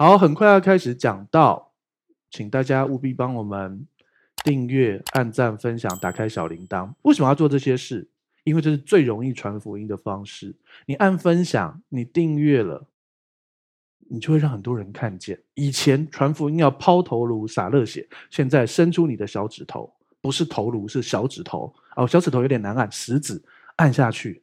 好，很快要开始讲到，请大家务必帮我们订阅、按赞、分享、打开小铃铛。为什么要做这些事？因为这是最容易传福音的方式。你按分享，你订阅了，你就会让很多人看见。以前传福音要抛头颅、洒热血，现在伸出你的小指头，不是头颅，是小指头。哦，小指头有点难按，食指按下去。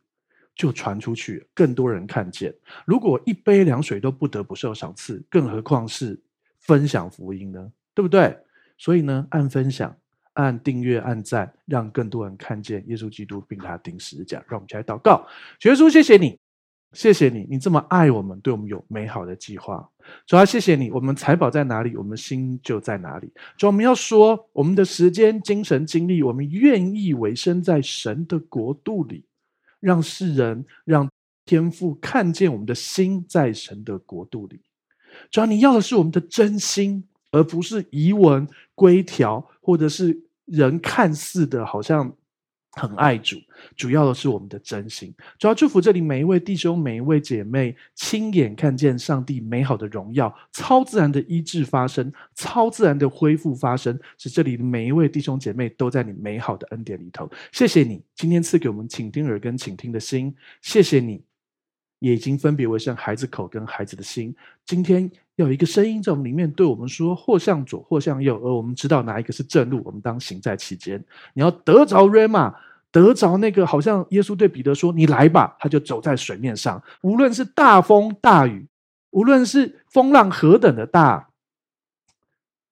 就传出去，更多人看见。如果一杯凉水都不得不受赏赐，更何况是分享福音呢？对不对？所以呢，按分享、按订阅、按赞，让更多人看见耶稣基督，并他钉十字架。让我们起来祷告，耶稣，谢谢你，谢谢你，你这么爱我们，对我们有美好的计划。主啊，谢谢你，我们财宝在哪里，我们心就在哪里。主，我们要说，我们的时间、精神、精力，我们愿意委身在神的国度里。让世人、让天父看见我们的心在神的国度里。主要你要的是我们的真心，而不是遗文规条，或者是人看似的好像很爱主。主要的是我们的真心。主要祝福这里每一位弟兄、每一位姐妹，亲眼看见上帝美好的荣耀，超自然的医治发生，超自然的恢复发生，使这里每一位弟兄姐妹都在你美好的恩典里头。谢谢你今天赐给我们倾听耳跟倾听的心，谢谢你也已经分别为圣孩子口跟孩子的心。今天要有一个声音在我们里面对我们说：或向左，或向右，而我们知道哪一个是正路，我们当行在其间。你要得着 rema。得着那个，好像耶稣对彼得说：“你来吧。”他就走在水面上。无论是大风大雨，无论是风浪何等的大，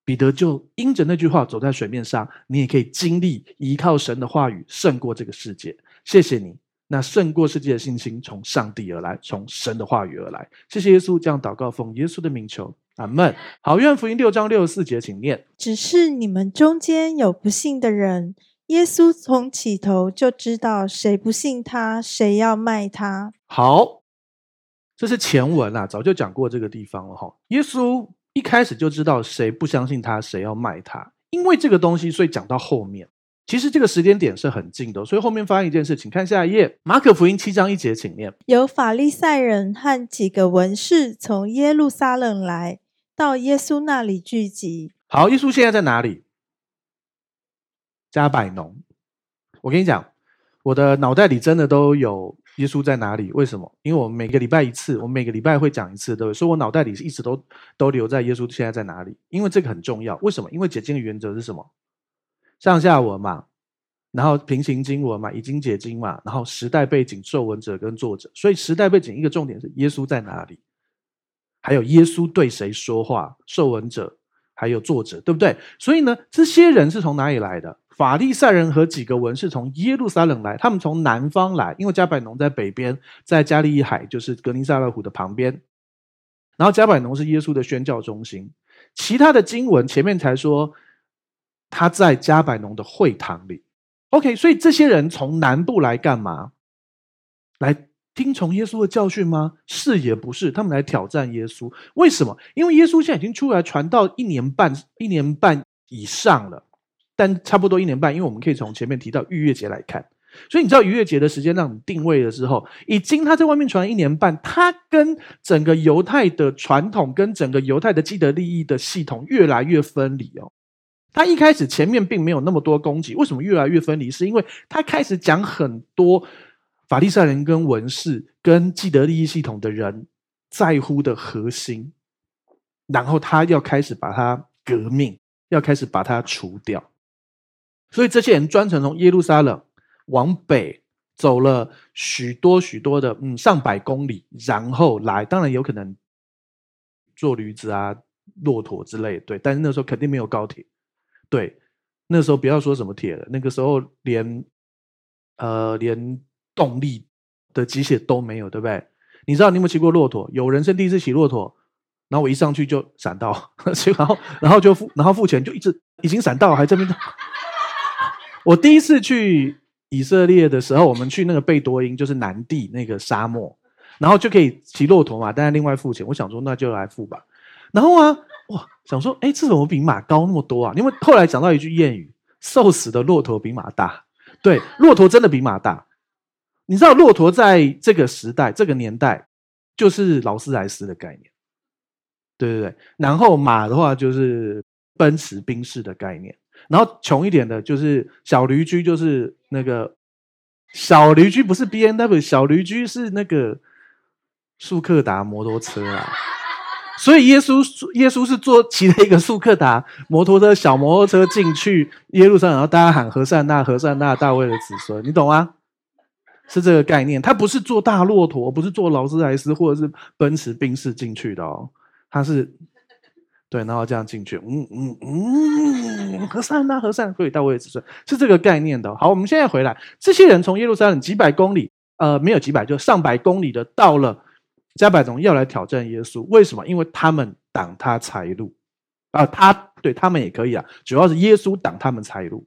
彼得就因着那句话走在水面上。你也可以经历依靠神的话语胜过这个世界。谢谢你，那胜过世界的信心从上帝而来，从神的话语而来。谢谢耶稣，这样祷告奉耶稣的名求，阿门。好，愿福音六章六十四节，请念：只是你们中间有不信的人。耶稣从起头就知道谁不信他，谁要卖他。好，这是前文啊，早就讲过这个地方了哈。耶稣一开始就知道谁不相信他，谁要卖他。因为这个东西，所以讲到后面，其实这个时间点是很近的。所以后面发生一件事，请看下一页，马可福音七章一节，请念：有法利赛人和几个文士从耶路撒冷来到耶稣那里聚集。好，耶稣现在在哪里？加百农，我跟你讲，我的脑袋里真的都有耶稣在哪里？为什么？因为我们每个礼拜一次，我每个礼拜会讲一次，对不对？所以我脑袋里是一直都都留在耶稣现在在哪里？因为这个很重要。为什么？因为解经的原则是什么？上下文嘛，然后平行经文嘛，已经解经嘛，然后时代背景、受文者跟作者。所以时代背景一个重点是耶稣在哪里？还有耶稣对谁说话？受文者还有作者，对不对？所以呢，这些人是从哪里来的？法利赛人和几个文士从耶路撒冷来，他们从南方来，因为加百农在北边，在加利利海，就是革尼撒勒湖的旁边。然后加百农是耶稣的宣教中心。其他的经文前面才说他在加百农的会堂里。OK，所以这些人从南部来干嘛？来听从耶稣的教训吗？是也不是，他们来挑战耶稣。为什么？因为耶稣现在已经出来传道一年半，一年半以上了。但差不多一年半，因为我们可以从前面提到逾越节来看，所以你知道逾越节的时间让你定位的时候，已经他在外面传了一年半，他跟整个犹太的传统跟整个犹太的既得利益的系统越来越分离哦。他一开始前面并没有那么多攻击，为什么越来越分离？是因为他开始讲很多法利赛人跟文士跟既得利益系统的人在乎的核心，然后他要开始把它革命，要开始把它除掉。所以这些人专程从耶路撒冷往北走了许多许多的，嗯，上百公里，然后来，当然有可能坐驴子啊、骆驼之类，对。但是那时候肯定没有高铁，对。那时候不要说什么铁了，那个时候连呃连动力的机械都没有，对不对？你知道你有没有骑过骆驼？有人生第一次骑骆驼，然后我一上去就闪到，然后然后就付然后付钱就一直已经闪到，还这边。我第一次去以色列的时候，我们去那个贝多因，就是南地那个沙漠，然后就可以骑骆驼嘛，但是另外付钱。我想说，那就来付吧。然后啊，哇，想说，哎，这怎么比马高那么多啊？因为后来讲到一句谚语：瘦死的骆驼比马大。对，骆驼真的比马大。你知道，骆驼在这个时代、这个年代，就是劳斯莱斯的概念。对对对。然后马的话就是奔驰、宾士的概念。然后穷一点的就是小驴驹，就是那个小驴驹不是 BMW，小驴驹是那个速克达摩托车啊。所以耶稣耶稣是坐骑了一个速克达摩托车小摩托车进去耶路撒冷，然后大家喊和善那和善那大卫的子孙，你懂吗？是这个概念。他不是坐大骆驼，不是坐劳斯莱斯或者是奔驰宾士进去的哦，他是对，然后这样进去，嗯嗯嗯，和善呐和善可以大卫的子孙是这个概念的。好，我们现在回来，这些人从耶路撒冷几百公里，呃，没有几百，就上百公里的到了。加百农要来挑战耶稣，为什么？因为他们挡他财路啊，他对他们也可以啊，主要是耶稣挡他们财路。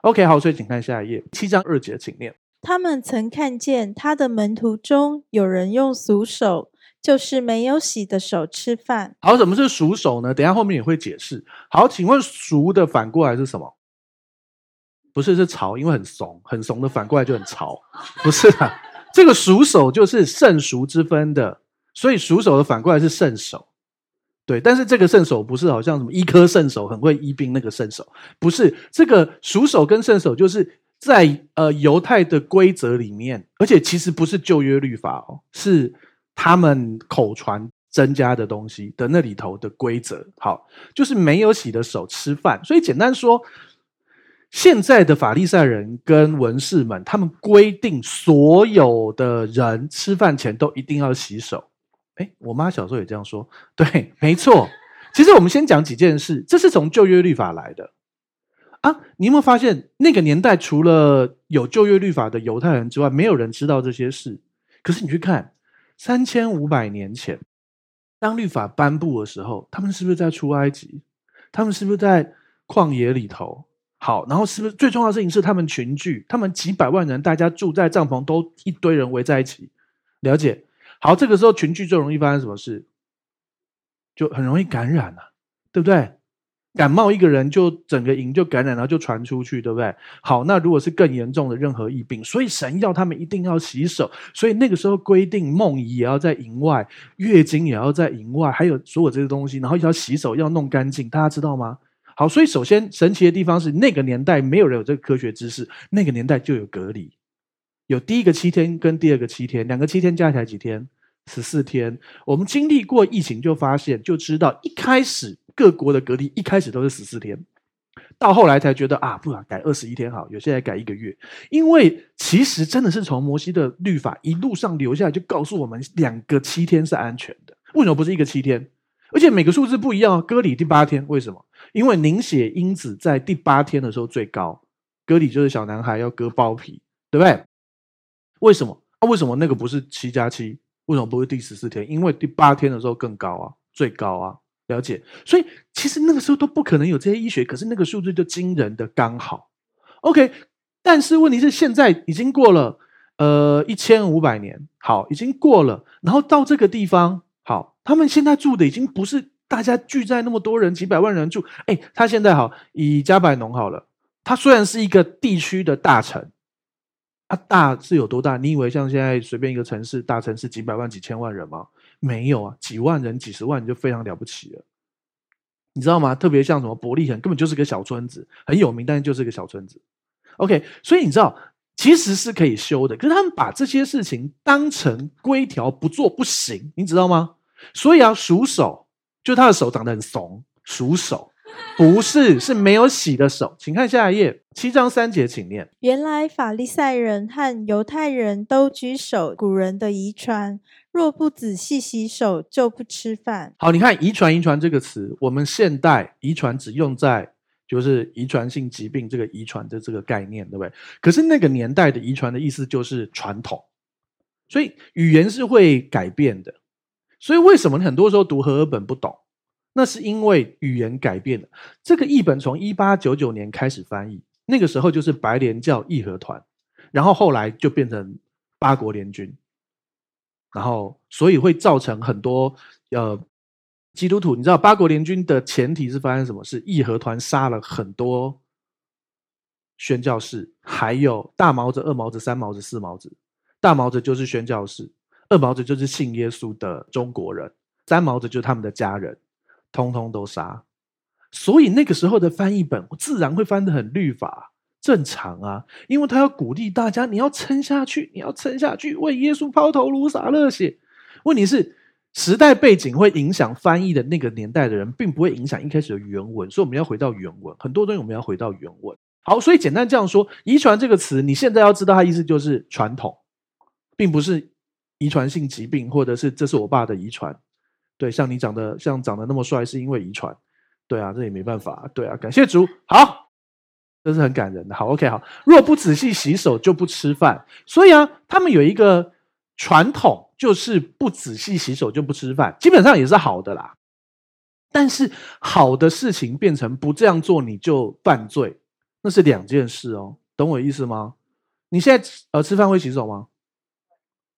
OK，好，所以请看下一页，七章二节，请念。他们曾看见他的门徒中有人用俗手，就是没有洗的手吃饭。好，什么是熟手呢？等下后面也会解释。好，请问熟的反过来是什么？不是，是潮，因为很怂，很怂的反过来就很潮，不是啊。这个熟手就是圣熟之分的，所以熟手的反过来是圣手，对。但是这个圣手不是好像什么医科圣手很会医病那个圣手，不是。这个熟手跟圣手就是在呃犹太的规则里面，而且其实不是旧约律法哦，是他们口传增加的东西的那里头的规则。好，就是没有洗的手吃饭，所以简单说。现在的法利赛人跟文士们，他们规定所有的人吃饭前都一定要洗手。诶，我妈小时候也这样说。对，没错。其实我们先讲几件事，这是从旧约律法来的啊。你有没有发现，那个年代除了有旧约律法的犹太人之外，没有人知道这些事。可是你去看，三千五百年前，当律法颁布的时候，他们是不是在出埃及？他们是不是在旷野里头？好，然后是不是最重要的事情是他们群聚，他们几百万人，大家住在帐篷，都一堆人围在一起，了解？好，这个时候群聚最容易发生什么事？就很容易感染了，对不对？感冒一个人就整个营就感染，然后就传出去，对不对？好，那如果是更严重的任何疫病，所以神要他们一定要洗手，所以那个时候规定梦遗也要在营外，月经也要在营外，还有所有这些东西，然后要洗手要弄干净，大家知道吗？好，所以首先神奇的地方是，那个年代没有人有这个科学知识，那个年代就有隔离，有第一个七天跟第二个七天，两个七天加起来几天？十四天。我们经历过疫情就发现，就知道一开始各国的隔离一开始都是十四天，到后来才觉得啊，不然改二十一天好，有些人改一个月，因为其实真的是从摩西的律法一路上留下来，就告诉我们两个七天是安全的。为什么不是一个七天？而且每个数字不一样，割礼第八天，为什么？因为凝血因子在第八天的时候最高，割礼就是小男孩要割包皮，对不对？为什么？啊，为什么那个不是七加七？为什么不是第十四天？因为第八天的时候更高啊，最高啊，了解？所以其实那个时候都不可能有这些医学，可是那个数字就惊人的刚好。OK，但是问题是现在已经过了呃一千五百年，好，已经过了，然后到这个地方，好，他们现在住的已经不是。大家聚在那么多人，几百万人住，哎，他现在好，以加百农好了，他虽然是一个地区的大城，啊，大是有多大？你以为像现在随便一个城市，大城市几百万、几千万人吗？没有啊，几万人、几十万就非常了不起了，你知道吗？特别像什么伯利恒，根本就是个小村子，很有名，但是就是个小村子。OK，所以你知道，其实是可以修的，可是他们把这些事情当成规条，不做不行，你知道吗？所以啊，属手。就他的手长得很怂，属手，不是，是没有洗的手。请看下一页，七章三节，请念。原来法利赛人和犹太人都举手古人的遗传，若不仔细洗手，就不吃饭。好，你看遗传，遗传这个词，我们现代遗传只用在就是遗传性疾病这个遗传的这个概念，对不对？可是那个年代的遗传的意思就是传统，所以语言是会改变的。所以为什么你很多时候读和合本不懂？那是因为语言改变了。这个译本从一八九九年开始翻译，那个时候就是白莲教义和团，然后后来就变成八国联军，然后所以会造成很多呃基督徒。你知道八国联军的前提是发生什么事？义和团杀了很多宣教士，还有大毛子、二毛子、三毛子、四毛子。大毛子就是宣教士。二毛子就是信耶稣的中国人，三毛子就是他们的家人，通通都杀。所以那个时候的翻译本自然会翻得很律法，正常啊，因为他要鼓励大家，你要撑下去，你要撑下去，为耶稣抛头颅洒热血。问题是，时代背景会影响翻译的那个年代的人，并不会影响一开始的原文，所以我们要回到原文，很多东西我们要回到原文。好，所以简单这样说，遗传这个词，你现在要知道它意思就是传统，并不是遗传性疾病，或者是这是我爸的遗传。对，像你长得像长得那么帅，是因为遗传。对啊，这也没办法。对啊，感谢主。好，这是很感人的。好，OK，好。若不仔细洗手，就不吃饭。所以啊，他们有一个传统，就是不仔细洗手就不吃饭。基本上也是好的啦。但是好的事情变成不这样做你就犯罪，那是两件事哦。懂我意思吗？你现在呃吃饭会洗手吗？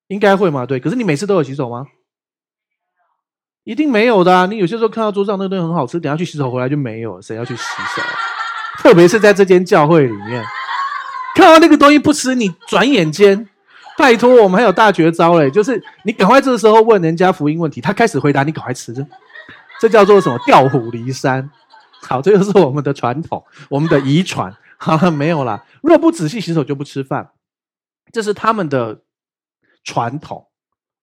应该会吗？对。可是你每次都有洗手吗？一定没有的！你有些时候看到桌上那个东西很好吃，等下去洗手回来就没有，谁要去洗手？特别是在这间教会里面，看到那个东西不吃，你转眼间，拜托我们还有大绝招嘞，就是你赶快这个时候问人家福音问题，他开始回答，你赶快吃，这叫做什么？调虎离山。好，这就是我们的传统，我们的遗传。好了，没有啦。若不仔细洗手就不吃饭，这是他们的传统。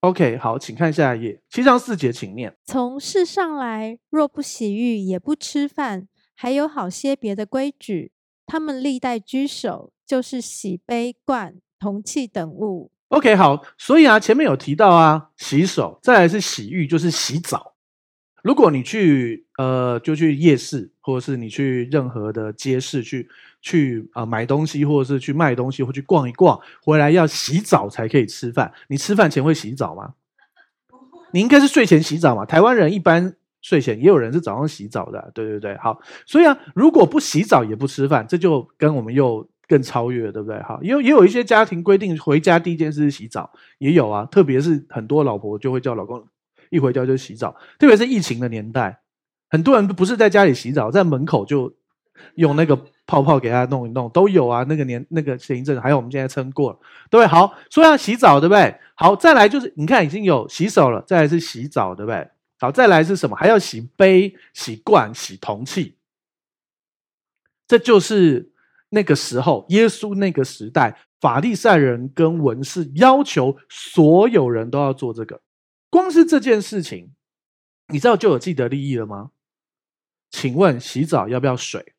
OK，好，请看下一页。七章四节，请念：从世上来，若不洗浴，也不吃饭。还有好些别的规矩，他们历代居首，就是洗杯、罐、铜器等物。OK，好，所以啊，前面有提到啊，洗手，再来是洗浴，就是洗澡。如果你去呃，就去夜市，或者是你去任何的街市去去啊、呃、买东西，或者是去卖东西，或去逛一逛，回来要洗澡才可以吃饭。你吃饭前会洗澡吗？你应该是睡前洗澡嘛。台湾人一般睡前，也有人是早上洗澡的。对对对，好。所以啊，如果不洗澡也不吃饭，这就跟我们又更超越，对不对？好，也有也有一些家庭规定，回家第一件事是洗澡，也有啊。特别是很多老婆就会叫老公。一回家就洗澡，特别是疫情的年代，很多人不是在家里洗澡，在门口就用那个泡泡给他弄一弄，都有啊。那个年那个前一阵，还有我们现在撑过，对？好，说要洗澡，对不对？好，再来就是你看已经有洗手了，再来是洗澡，对不对？好，再来是什么？还要洗杯、洗罐、洗铜器。这就是那个时候耶稣那个时代，法利赛人跟文士要求所有人都要做这个。光是这件事情，你知道就有既得利益了吗？请问洗澡要不要水？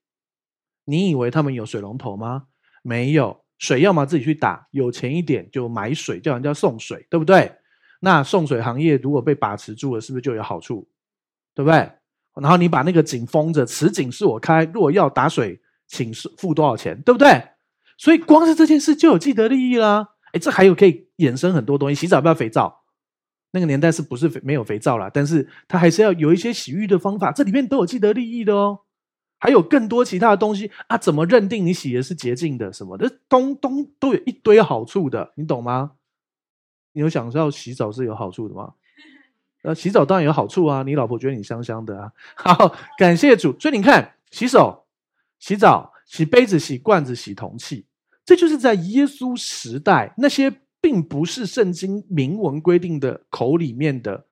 你以为他们有水龙头吗？没有，水要么自己去打，有钱一点就买水，叫人家送水，对不对？那送水行业如果被把持住了，是不是就有好处？对不对？然后你把那个井封着，此井是我开，如果要打水，请付多少钱？对不对？所以光是这件事就有既得利益啦。哎，这还有可以衍生很多东西，洗澡要不要肥皂？那个年代是不是没有肥皂啦？但是它还是要有一些洗浴的方法，这里面都有既得利益的哦。还有更多其他的东西啊，怎么认定你洗的是洁净的什么的？东东都有一堆好处的，你懂吗？你有想到洗澡是有好处的吗？呃，洗澡当然有好处啊，你老婆觉得你香香的啊。好，感谢主。所以你看，洗手、洗澡、洗杯子、洗罐子、洗铜器，这就是在耶稣时代那些。并不是圣经明文规定的口里面的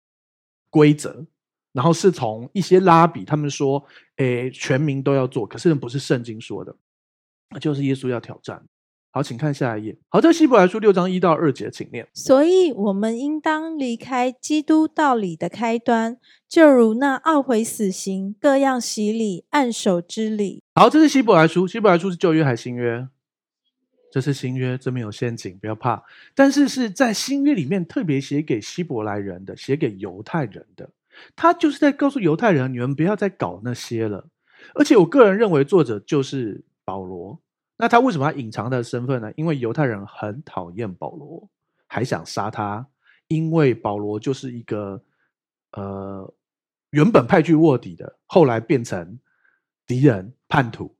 规则，然后是从一些拉比他们说，诶，全民都要做，可是不是圣经说的，那就是耶稣要挑战。好，请看下一页。好，这希伯来书六章一到二节，请念。所以我们应当离开基督道理的开端，就如那懊悔死刑、各样洗礼、按手之礼。好，这是希伯来书。希伯来书是旧约还是新约？这是新约，这边有陷阱，不要怕。但是是在新约里面特别写给希伯来人的，写给犹太人的。他就是在告诉犹太人，你们不要再搞那些了。而且我个人认为，作者就是保罗。那他为什么要隐藏他的身份呢？因为犹太人很讨厌保罗，还想杀他，因为保罗就是一个呃，原本派去卧底的，后来变成敌人叛徒，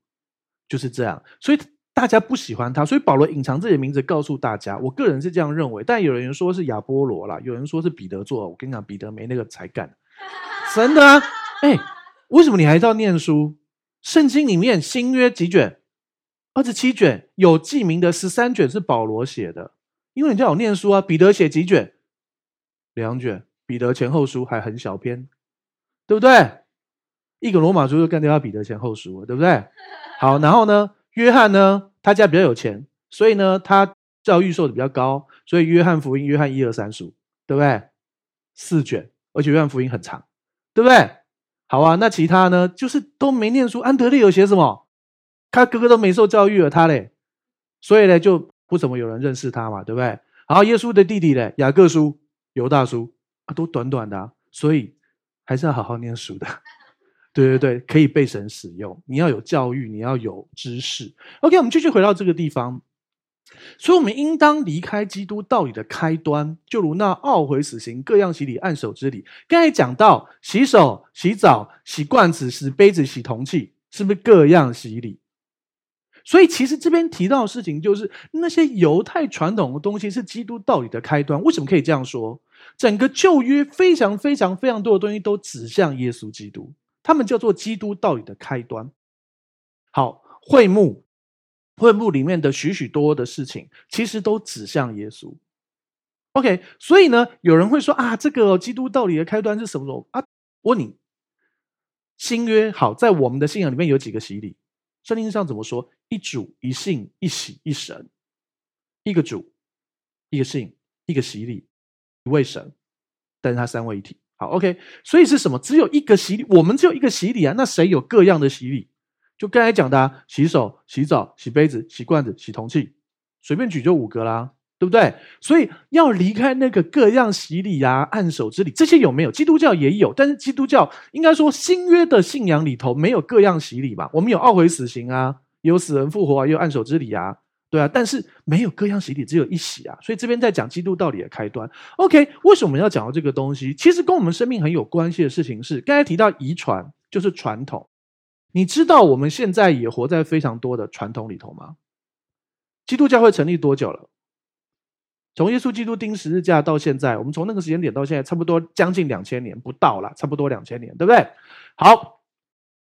就是这样。所以。大家不喜欢他，所以保罗隐藏自己的名字，告诉大家。我个人是这样认为，但有人说是亚波罗啦，有人说是彼得做。我跟你讲，彼得没那个才干，真的啊！哎，为什么你还要念书？圣经里面新约几卷？二十七卷，有记名的十三卷是保罗写的，因为你叫我念书啊。彼得写几卷？两卷。彼得前后书还很小篇，对不对？一个罗马书就干掉他彼得前后书了，对不对？好，然后呢，约翰呢，他家比较有钱，所以呢，他教育受的比较高，所以约翰福音、约翰一二三书，对不对？四卷，而且约翰福音很长，对不对？好啊，那其他呢，就是都没念书。安德烈有写什么？他哥哥都没受教育了，他嘞，所以呢，就不怎么有人认识他嘛，对不对？好，耶稣的弟弟嘞，雅各书、犹大书啊，都短短的，所以还是要好好念书的。对对对，可以被神使用。你要有教育，你要有知识。OK，我们继续回到这个地方。所以，我们应当离开基督道理的开端，就如那懊悔死刑、各样洗礼、按手之礼。刚才讲到洗手、洗澡、洗罐子、洗杯子、洗铜器，是不是各样洗礼？所以，其实这边提到的事情，就是那些犹太传统的东西是基督道理的开端。为什么可以这样说？整个旧约非常非常非常多的东西都指向耶稣基督。他们叫做基督道理的开端。好，会幕，会幕里面的许许多多的事情，其实都指向耶稣。OK，所以呢，有人会说啊，这个基督道理的开端是什么时候啊？问你，新约好，在我们的信仰里面有几个洗礼？圣经上怎么说？一主、一信、一洗、一神，一个主，一个信，一个洗礼，一位神，但是他三位一体。好，OK，所以是什么？只有一个洗礼，我们只有一个洗礼啊。那谁有各样的洗礼？就刚才讲的啊，洗手、洗澡、洗杯子、洗罐子、洗铜器，随便举就五个啦，对不对？所以要离开那个各样洗礼啊、按手之礼，这些有没有？基督教也有，但是基督教应该说新约的信仰里头没有各样洗礼吧？我们有懊悔死刑啊，有死人复活啊，也有按手之礼啊。对啊，但是没有各样洗礼，只有一洗啊。所以这边在讲基督道理的开端。OK，为什么要讲到这个东西？其实跟我们生命很有关系的事情是，刚才提到遗传就是传统。你知道我们现在也活在非常多的传统里头吗？基督教会成立多久了？从耶稣基督钉十字架到现在，我们从那个时间点到现在，差不多将近两千年，不到啦，差不多两千年，对不对？好。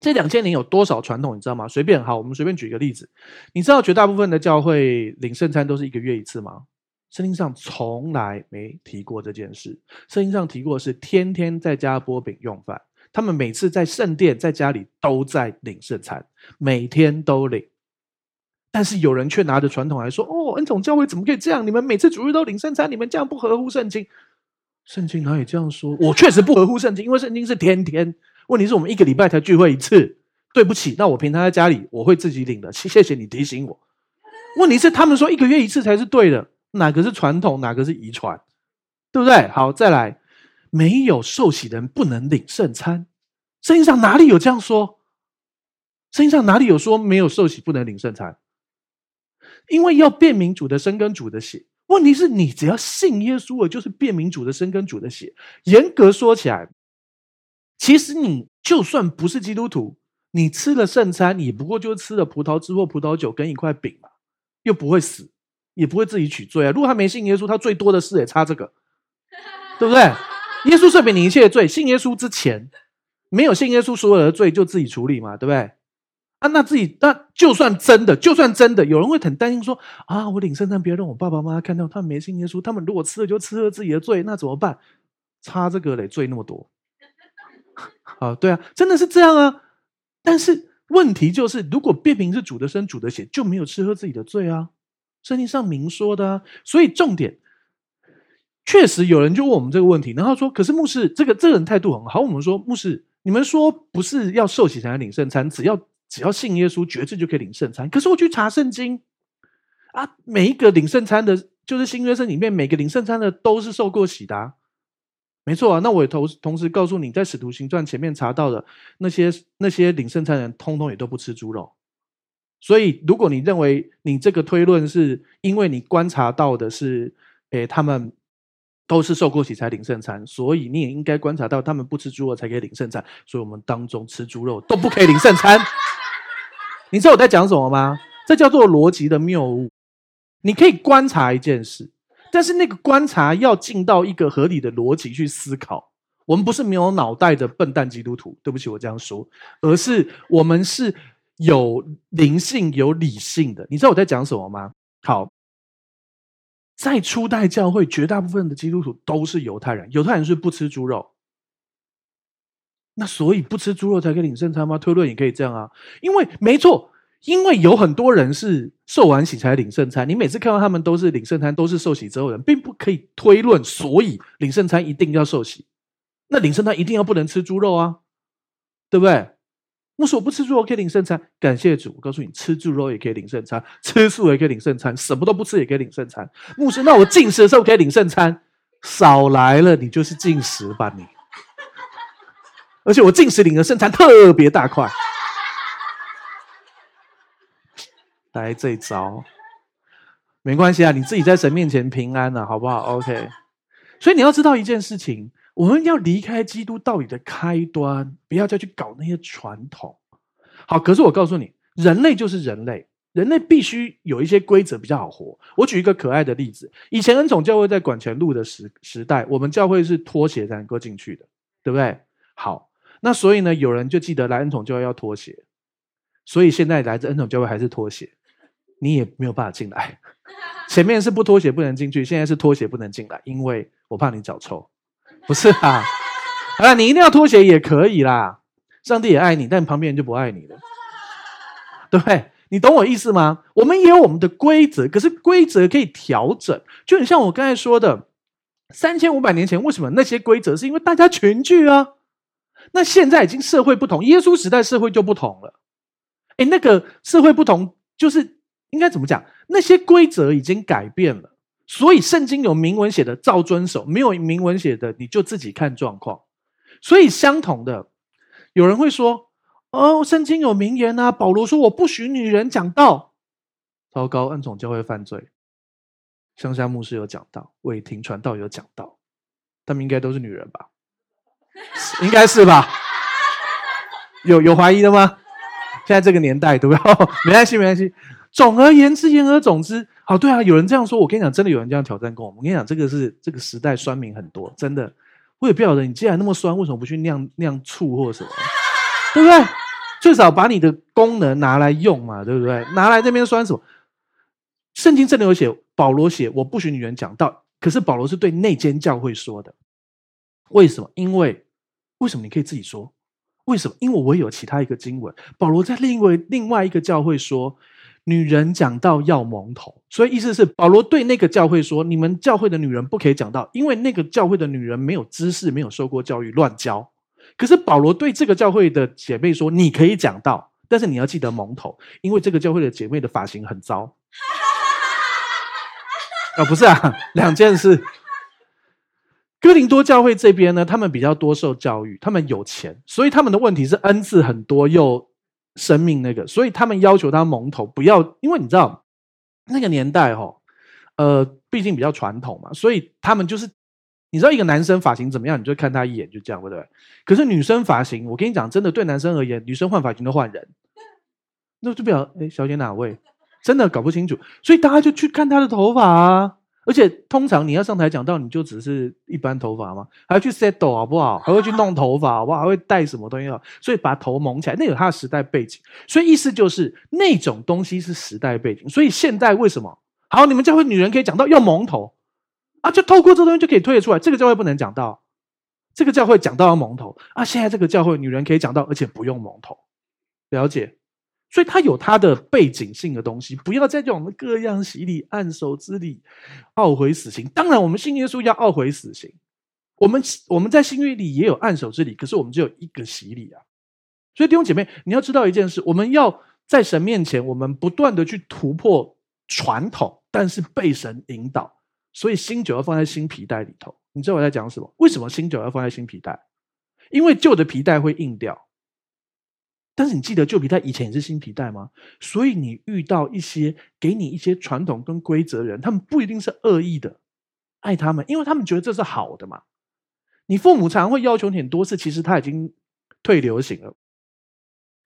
这两千年有多少传统，你知道吗？随便，好，我们随便举一个例子。你知道绝大部分的教会领圣餐都是一个月一次吗？圣经上从来没提过这件事。圣经上提过是天天在家擘饼用饭。他们每次在圣殿、在家里都在领圣餐，每天都领。但是有人却拿着传统来说：“哦，恩宠教会怎么可以这样？你们每次主日都领圣餐，你们这样不合乎圣经。”圣经哪里这样说？我确实不合乎圣经，因为圣经是天天。问题是我们一个礼拜才聚会一次，对不起，那我平常在家里我会自己领的，谢谢你提醒我。问题是他们说一个月一次才是对的，哪个是传统，哪个是遗传，对不对？好，再来，没有受洗人不能领圣餐，圣经上哪里有这样说？圣经上哪里有说没有受洗不能领圣餐？因为要辨明主的生跟主的血。问题是你只要信耶稣了，就是辨明主的生跟主的血。严格说起来。其实你就算不是基督徒，你吃了圣餐，你不过就吃了葡萄汁或葡萄酒跟一块饼嘛，又不会死，也不会自己取罪啊。如果他没信耶稣，他最多的事也差这个，对不对？耶稣赦免你一切的罪，信耶稣之前没有信耶稣，所有的罪就自己处理嘛，对不对？啊，那自己那就算真的，就算真的，有人会很担心说啊，我领圣餐，别让我爸爸妈妈看到他们没信耶稣，他们如果吃了就吃了自己的罪，那怎么办？差这个嘞，罪那么多。啊，对啊，真的是这样啊。但是问题就是，如果辨明是主的生、主的血，就没有吃喝自己的罪啊。圣经上明说的啊。所以重点，确实有人就问我们这个问题，然后说：“可是牧师，这个这个人态度很好。”我们说：“牧师，你们说不是要受洗才能领圣餐，只要只要信耶稣、决志就可以领圣餐。可是我去查圣经啊，每一个领圣餐的，就是新约圣里面每个领圣餐的都是受过洗的啊。”没错啊，那我也同同时告诉你，在使徒行传前面查到的那些那些领圣餐的人，通通也都不吃猪肉。所以，如果你认为你这个推论是因为你观察到的是，诶，他们都是受过洗才领圣餐，所以你也应该观察到他们不吃猪肉才可以领圣餐。所以我们当中吃猪肉都不可以领圣餐。你知道我在讲什么吗？这叫做逻辑的谬误。你可以观察一件事。但是那个观察要进到一个合理的逻辑去思考，我们不是没有脑袋的笨蛋基督徒，对不起，我这样说，而是我们是有灵性、有理性的。你知道我在讲什么吗？好，在初代教会，绝大部分的基督徒都是犹太人，犹太人是不吃猪肉。那所以不吃猪肉才可以领圣餐吗？推论也可以这样啊，因为没错，因为有很多人是受完洗才领圣餐。你每次看到他们都是领圣餐，都是受洗之后人，并不可以推论，所以领圣餐一定要受洗。那领圣餐一定要不能吃猪肉啊，对不对？牧师我不吃猪肉可以领圣餐，感谢主。我告诉你，吃猪肉也可以领圣餐，吃素也可以领圣餐，什么都不吃也可以领圣餐。牧师，那我禁食的时候可以领圣餐？少来了，你就是禁食吧你。而且我禁食领的圣餐特别大块，来这一招，没关系啊，你自己在神面前平安了，啊，好不好？OK。所以你要知道一件事情，我们要离开基督道理的开端，不要再去搞那些传统。好，可是我告诉你，人类就是人类，人类必须有一些规则比较好活。我举一个可爱的例子，以前恩宠教会在管前路的时时代，我们教会是脱鞋才能够进去的，对不对？好。那所以呢，有人就记得来恩宠教会要脱鞋，所以现在来自恩宠教会还是脱鞋，你也没有办法进来。前面是不脱鞋不能进去，现在是脱鞋不能进来，因为我怕你脚臭。不是啊，啊，你一定要脱鞋也可以啦。上帝也爱你，但旁边人就不爱你了，对不对？你懂我意思吗？我们也有我们的规则，可是规则可以调整，就很像我刚才说的，三千五百年前为什么那些规则？是因为大家群聚啊。那现在已经社会不同，耶稣时代社会就不同了。哎，那个社会不同，就是应该怎么讲？那些规则已经改变了，所以圣经有明文写的照遵守，没有明文写的你就自己看状况。所以相同的，有人会说：“哦，圣经有名言啊，保罗说我不许女人讲道。”糟糕，恩宠教会犯罪。香香牧师有讲道，伟霆传道有讲道，他们应该都是女人吧？应该是吧？有有怀疑的吗？现在这个年代，对不对？没关系，没关系。总而言之，言而总之，好，对啊，有人这样说。我跟你讲，真的有人这样挑战过我。我跟你讲，这个是这个时代酸民很多，真的。我也不晓得你既然那么酸，为什么不去酿酿醋或什么？对不对？最少把你的功能拿来用嘛，对不对？拿来这边酸什么？圣经真的有写，保罗写我不许女人讲道，可是保罗是对内间教会说的。为什么？因为。为什么你可以自己说？为什么？因为我有其他一个经文，保罗在另外另外一个教会说，女人讲道要蒙头，所以意思是保罗对那个教会说，你们教会的女人不可以讲道，因为那个教会的女人没有知识，没有受过教育，乱教。可是保罗对这个教会的姐妹说，你可以讲道，但是你要记得蒙头，因为这个教会的姐妹的发型很糟。啊，不是啊，两件事。哥林多教会这边呢，他们比较多受教育，他们有钱，所以他们的问题是恩赐很多又生命那个，所以他们要求他蒙头，不要，因为你知道那个年代哈、呃，毕竟比较传统嘛，所以他们就是，你知道一个男生发型怎么样，你就看他一眼就这样，对不对？可是女生发型，我跟你讲，真的对男生而言，女生换发型都换人，那就表哎，小姐哪位？真的搞不清楚，所以大家就去看他的头发啊。而且通常你要上台讲到，你就只是一般头发吗？还要去 settle 好不好？还会去弄头发好不好？还会戴什么东西？所以把头蒙起来，那有它的时代背景。所以意思就是那种东西是时代背景。所以现代为什么？好，你们教会女人可以讲到要蒙头啊？就透过这东西就可以推得出来，这个教会不能讲到，这个教会讲到要蒙头啊？现在这个教会女人可以讲到，而且不用蒙头，了解？所以它有它的背景性的东西，不要再叫我们各样洗礼、按手之礼、懊悔死刑。当然，我们信耶稣要懊悔死刑。我们我们在新约里也有按手之礼，可是我们只有一个洗礼啊。所以弟兄姐妹，你要知道一件事：我们要在神面前，我们不断的去突破传统，但是被神引导。所以新酒要放在新皮袋里头。你知道我在讲什么？为什么新酒要放在新皮袋？因为旧的皮袋会硬掉。但是你记得旧皮带以前也是新皮带吗？所以你遇到一些给你一些传统跟规则人，他们不一定是恶意的，爱他们，因为他们觉得这是好的嘛。你父母常常会要求你很多次，其实他已经退流行了，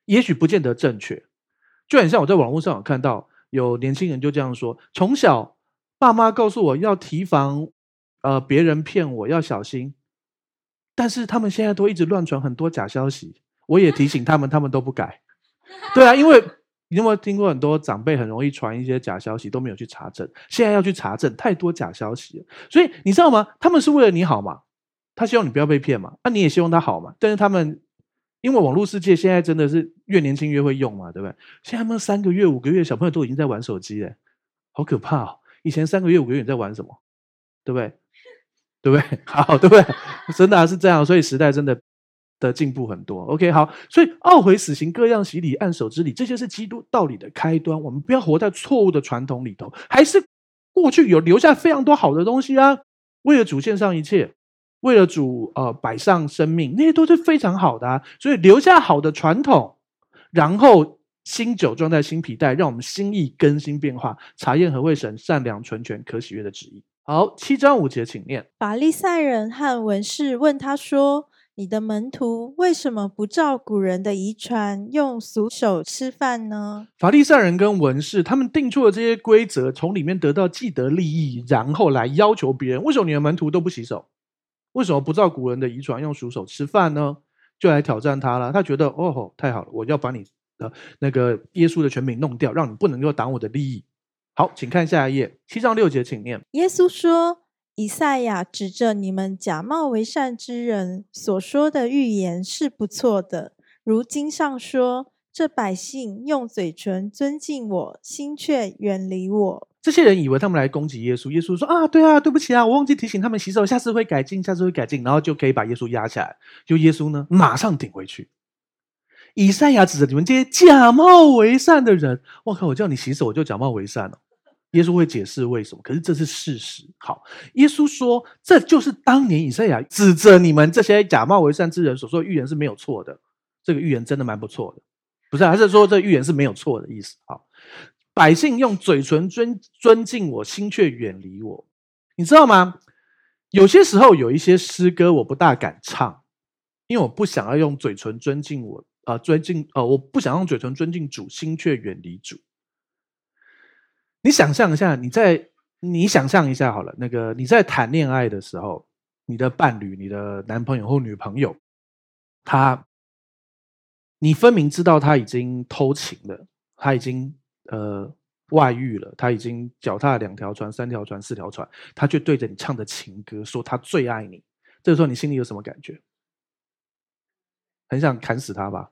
也许不见得正确。就很像我在网络上有看到有年轻人就这样说：从小爸妈告诉我要提防，呃，别人骗我要小心，但是他们现在都一直乱传很多假消息。我也提醒他们，他们都不改。对啊，因为你有没有听过很多长辈很容易传一些假消息，都没有去查证？现在要去查证，太多假消息了。所以你知道吗？他们是为了你好嘛？他希望你不要被骗嘛？那你也希望他好嘛？但是他们因为网络世界现在真的是越年轻越会用嘛，对不对？现在他们三个月、五个月小朋友都已经在玩手机了，好可怕哦！以前三个月、五个月你在玩什么？对不对？对不对？好，对不对？真的是这样，所以时代真的。的进步很多，OK，好，所以懊悔死刑、各样洗礼、按手之礼，这些是基督道理的开端。我们不要活在错误的传统里头，还是过去有留下非常多好的东西啊。为了主献上一切，为了主呃摆上生命，那些都是非常好的啊。所以留下好的传统，然后新酒装在新皮袋，让我们心意更新变化，查验何为神善良、纯全、可喜悦的旨意。好，七章五节，请念。法利赛人和文士问他说。你的门徒为什么不照古人的遗传用俗手吃饭呢？法利赛人跟文士他们定出了这些规则，从里面得到既得利益，然后来要求别人：为什么你的门徒都不洗手？为什么不照古人的遗传用俗手吃饭呢？就来挑战他了。他觉得哦吼，太好了，我要把你的那个耶稣的权柄弄掉，让你不能够挡我的利益。好，请看下一页，七章六节，请念。耶稣说。以赛亚指着你们假冒为善之人所说的预言是不错的。如经上说：“这百姓用嘴唇尊敬我，心却远离我。”这些人以为他们来攻击耶稣。耶稣说：“啊，对啊，对不起啊，我忘记提醒他们洗手，下次会改进，下次会改进。”然后就可以把耶稣压下来。就耶稣呢，马上顶回去。以赛亚指着你们这些假冒为善的人，我靠！我叫你洗手，我就假冒为善了。耶稣会解释为什么，可是这是事实。好，耶稣说，这就是当年以赛亚指着你们这些假冒为善之人所说的预言是没有错的。这个预言真的蛮不错的，不是？还是说这预言是没有错的意思？好，百姓用嘴唇尊尊敬我，心却远离我。你知道吗？有些时候有一些诗歌我不大敢唱，因为我不想要用嘴唇尊敬我啊、呃，尊敬呃，我不想用嘴唇尊敬主，心却远离主。你想象一下，你在你想象一下好了，那个你在谈恋爱的时候，你的伴侣、你的男朋友或女朋友，他，你分明知道他已经偷情了，他已经呃外遇了，他已经脚踏两条船、三条船、四条船，他却对着你唱着情歌，说他最爱你。这个时候你心里有什么感觉？很想砍死他吧，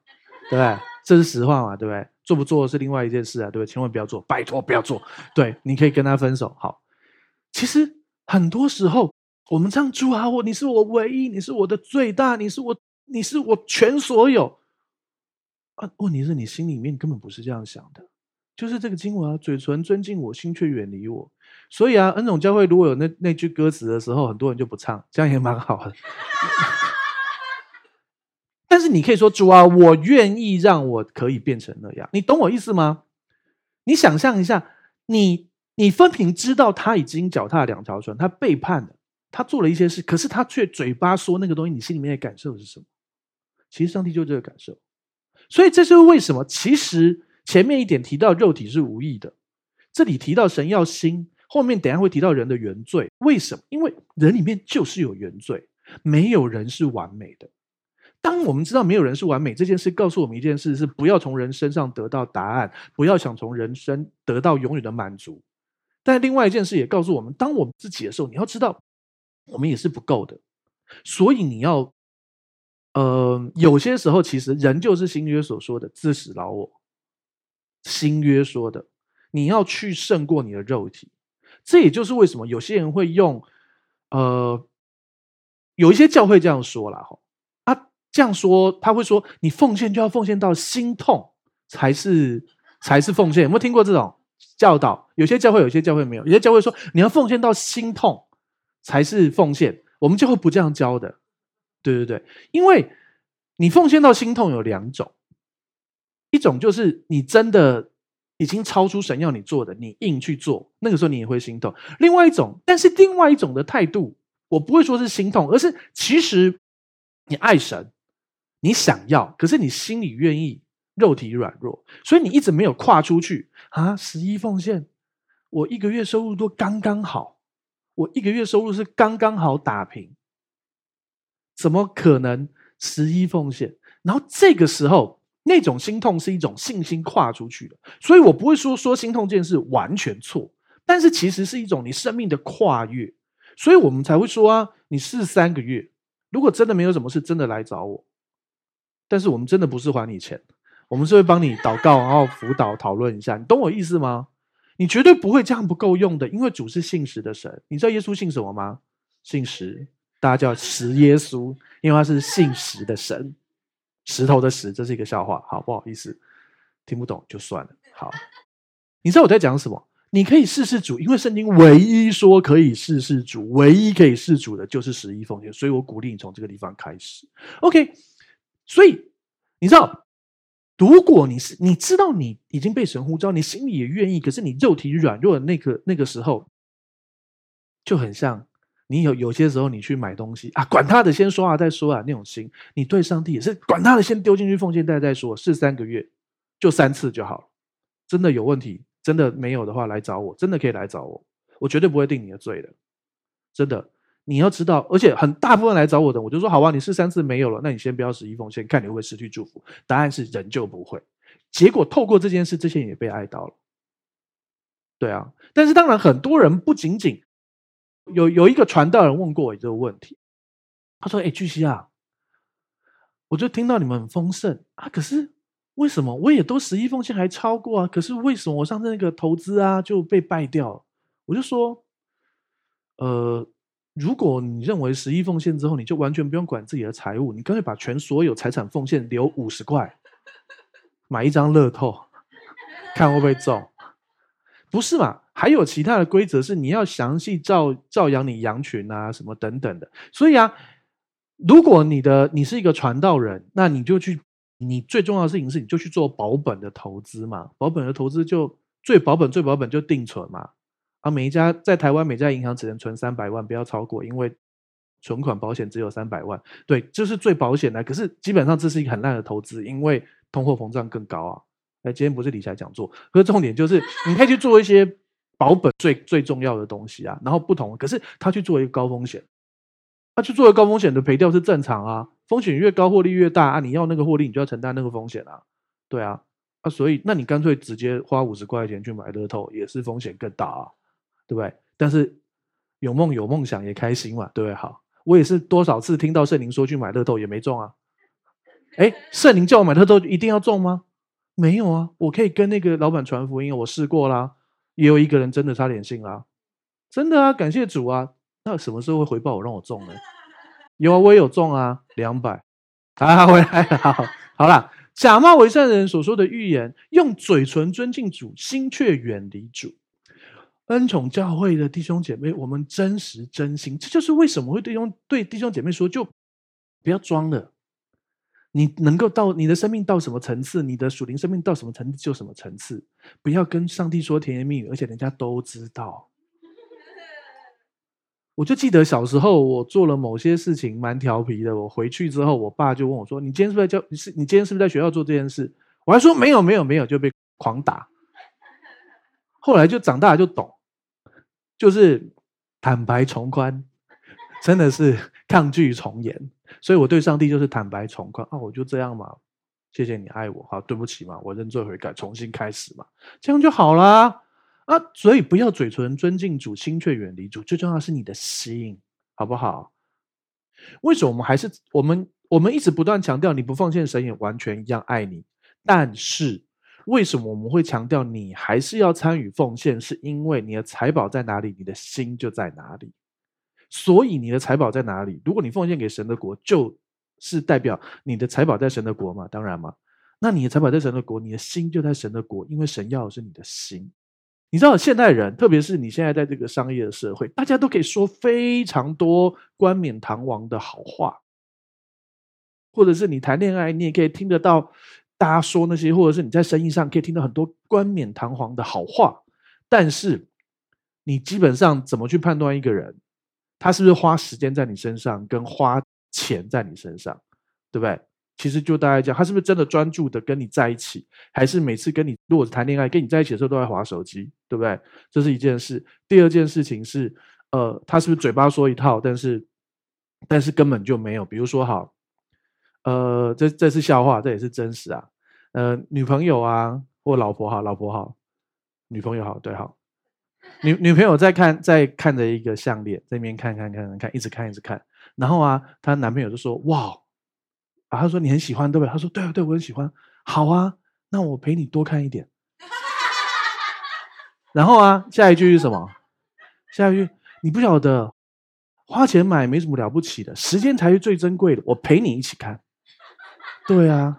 对不对？这是实话嘛，对不对？做不做是另外一件事啊，对不对？千万不要做，拜托不要做。对，你可以跟他分手。好，其实很多时候我们这样主啊，我你是我唯一，你是我的最大，你是我，你是我全所有啊。问题是你心里面根本不是这样想的，就是这个经文啊，嘴唇尊敬我，心却远离我。所以啊，恩总教会如果有那那句歌词的时候，很多人就不唱，这样也蛮好的。但是你可以说主啊，我愿意让我可以变成那样，你懂我意思吗？你想象一下，你你分明知道他已经脚踏两条船，他背叛了，他做了一些事，可是他却嘴巴说那个东西，你心里面的感受是什么？其实上帝就这个感受，所以这就是为什么，其实前面一点提到肉体是无意的，这里提到神要心，后面等下会提到人的原罪，为什么？因为人里面就是有原罪，没有人是完美的。当我们知道没有人是完美这件事，告诉我们一件事：是不要从人身上得到答案，不要想从人生得到永远的满足。但另外一件事也告诉我们，当我们自己的时候，你要知道，我们也是不够的。所以你要，呃，有些时候其实人就是新约所说的“自死老我”。新约说的，你要去胜过你的肉体。这也就是为什么有些人会用，呃，有一些教会这样说了哈。这样说，他会说：“你奉献就要奉献到心痛，才是才是奉献。”有没有听过这种教导？有些教会，有些教会没有。有些教会说：“你要奉献到心痛，才是奉献。”我们教会不这样教的。对对对，因为你奉献到心痛有两种，一种就是你真的已经超出神要你做的，你硬去做，那个时候你也会心痛。另外一种，但是另外一种的态度，我不会说是心痛，而是其实你爱神。你想要，可是你心里愿意，肉体软弱，所以你一直没有跨出去啊！十一奉献，我一个月收入都刚刚好，我一个月收入是刚刚好打平，怎么可能十一奉献？然后这个时候，那种心痛是一种信心跨出去的，所以我不会说说心痛这件事完全错，但是其实是一种你生命的跨越，所以我们才会说啊，你试三个月，如果真的没有什么事，真的来找我，但是我们真的不是还你钱，我们是会帮你祷告，然后辅导讨论一下，你懂我意思吗？你绝对不会这样不够用的，因为主是信实的神，你知道耶稣信什么吗？信实，大家叫实耶稣，因为他是信实的神。石头的石，这是一个笑话，好，不好意思，听不懂就算了。好，你知道我在讲什么？你可以试试主，因为圣经唯一说可以试试主，唯一可以试主的就是十一奉献，所以我鼓励你从这个地方开始。OK，所以你知道，如果你是你知道你已经被神呼召，你心里也愿意，可是你肉体软弱的那个那个时候，就很像。你有有些时候，你去买东西啊，管他的，先说啊，再说啊，那种心，你对上帝也是管他的，先丢进去奉献袋再说，试三个月，就三次就好了。真的有问题，真的没有的话，来找我，真的可以来找我，我绝对不会定你的罪的。真的，你要知道，而且很大部分来找我的，我就说好吧，你试三次没有了，那你先不要十一奉献，看你会不会失去祝福。答案是仍旧不会。结果透过这件事，这些人也被爱到了。对啊，但是当然，很多人不仅仅。有有一个传道人问过我这个问题，他说：“哎，巨蜥啊，我就听到你们很丰盛啊，可是为什么我也都十一奉献还超过啊？可是为什么我上次那个投资啊就被败掉了？”我就说：“呃，如果你认为十一奉献之后你就完全不用管自己的财务，你干脆把全所有财产奉献，留五十块，买一张乐透，看会不会中？不是嘛？”还有其他的规则是你要详细照照养你羊群啊，什么等等的。所以啊，如果你的你是一个传道人，那你就去，你最重要的事情是你就去做保本的投资嘛。保本的投资就最保本最保本就定存嘛。啊，每一家在台湾每家银行只能存三百万，不要超过，因为存款保险只有三百万。对，这是最保险的。可是基本上这是一个很烂的投资，因为通货膨胀更高啊。哎，今天不是理财讲座，可是重点就是 你可以去做一些。保本最最重要的东西啊，然后不同，可是他去做一个高风险，他去做一个高风险的赔掉是正常啊，风险越高获利越大啊，你要那个获利你就要承担那个风险啊，对啊，啊所以那你干脆直接花五十块钱去买乐透也是风险更大啊，对不对？但是有梦有梦想也开心嘛，对不对？好，我也是多少次听到圣灵说去买乐透也没中啊，哎，圣灵叫我买乐透一定要中吗？没有啊，我可以跟那个老板传福音，我试过啦。也有一个人真的差点信啦，真的啊，感谢主啊！那什么时候会回报我让我中呢？有啊，我也有中啊，两百啊，回来了，好，好啦，假冒为善的人所说的预言，用嘴唇尊敬主，心却远离主。恩宠教会的弟兄姐妹，我们真实真心，这就是为什么会对兄对弟兄姐妹说，就不要装了。你能够到你的生命到什么层次，你的属灵生命到什么层次就什么层次，不要跟上帝说甜言蜜语，而且人家都知道。我就记得小时候我做了某些事情蛮调皮的，我回去之后，我爸就问我说：“你今天是不是在教？你是你今天是不是在学校做这件事？”我还说：“没有，没有，没有。”就被狂打。后来就长大了就懂，就是坦白从宽，真的是抗拒从严。所以我对上帝就是坦白从宽啊，我就这样嘛，谢谢你爱我，好，对不起嘛，我认罪悔改，重新开始嘛，这样就好啦。啊。所以不要嘴唇尊敬主，心却远离主，最重要是你的心，好不好？为什么我们还是我们我们一直不断强调，你不奉献，神也完全一样爱你。但是为什么我们会强调你还是要参与奉献？是因为你的财宝在哪里，你的心就在哪里。所以你的财宝在哪里？如果你奉献给神的国，就是代表你的财宝在神的国嘛？当然嘛。那你的财宝在神的国，你的心就在神的国，因为神要的是你的心。你知道现代人，特别是你现在在这个商业的社会，大家都可以说非常多冠冕堂皇的好话，或者是你谈恋爱，你也可以听得到大家说那些，或者是你在生意上可以听到很多冠冕堂皇的好话，但是你基本上怎么去判断一个人？他是不是花时间在你身上，跟花钱在你身上，对不对？其实就大概讲，他是不是真的专注的跟你在一起，还是每次跟你如果是谈恋爱，跟你在一起的时候都在划手机，对不对？这是一件事。第二件事情是，呃，他是不是嘴巴说一套，但是但是根本就没有。比如说，好，呃，这这是笑话，这也是真实啊。呃，女朋友啊，或老婆好，老婆好，女朋友好，对好。女女朋友在看，在看着一个项链，在那边看看看看看，一直看一直看。然后啊，她男朋友就说：“哇，啊，他说你很喜欢对不对？”他说：“对啊，对，我很喜欢。”好啊，那我陪你多看一点。然后啊，下一句是什么？下一句你不晓得，花钱买没什么了不起的，时间才是最珍贵的。我陪你一起看。对啊，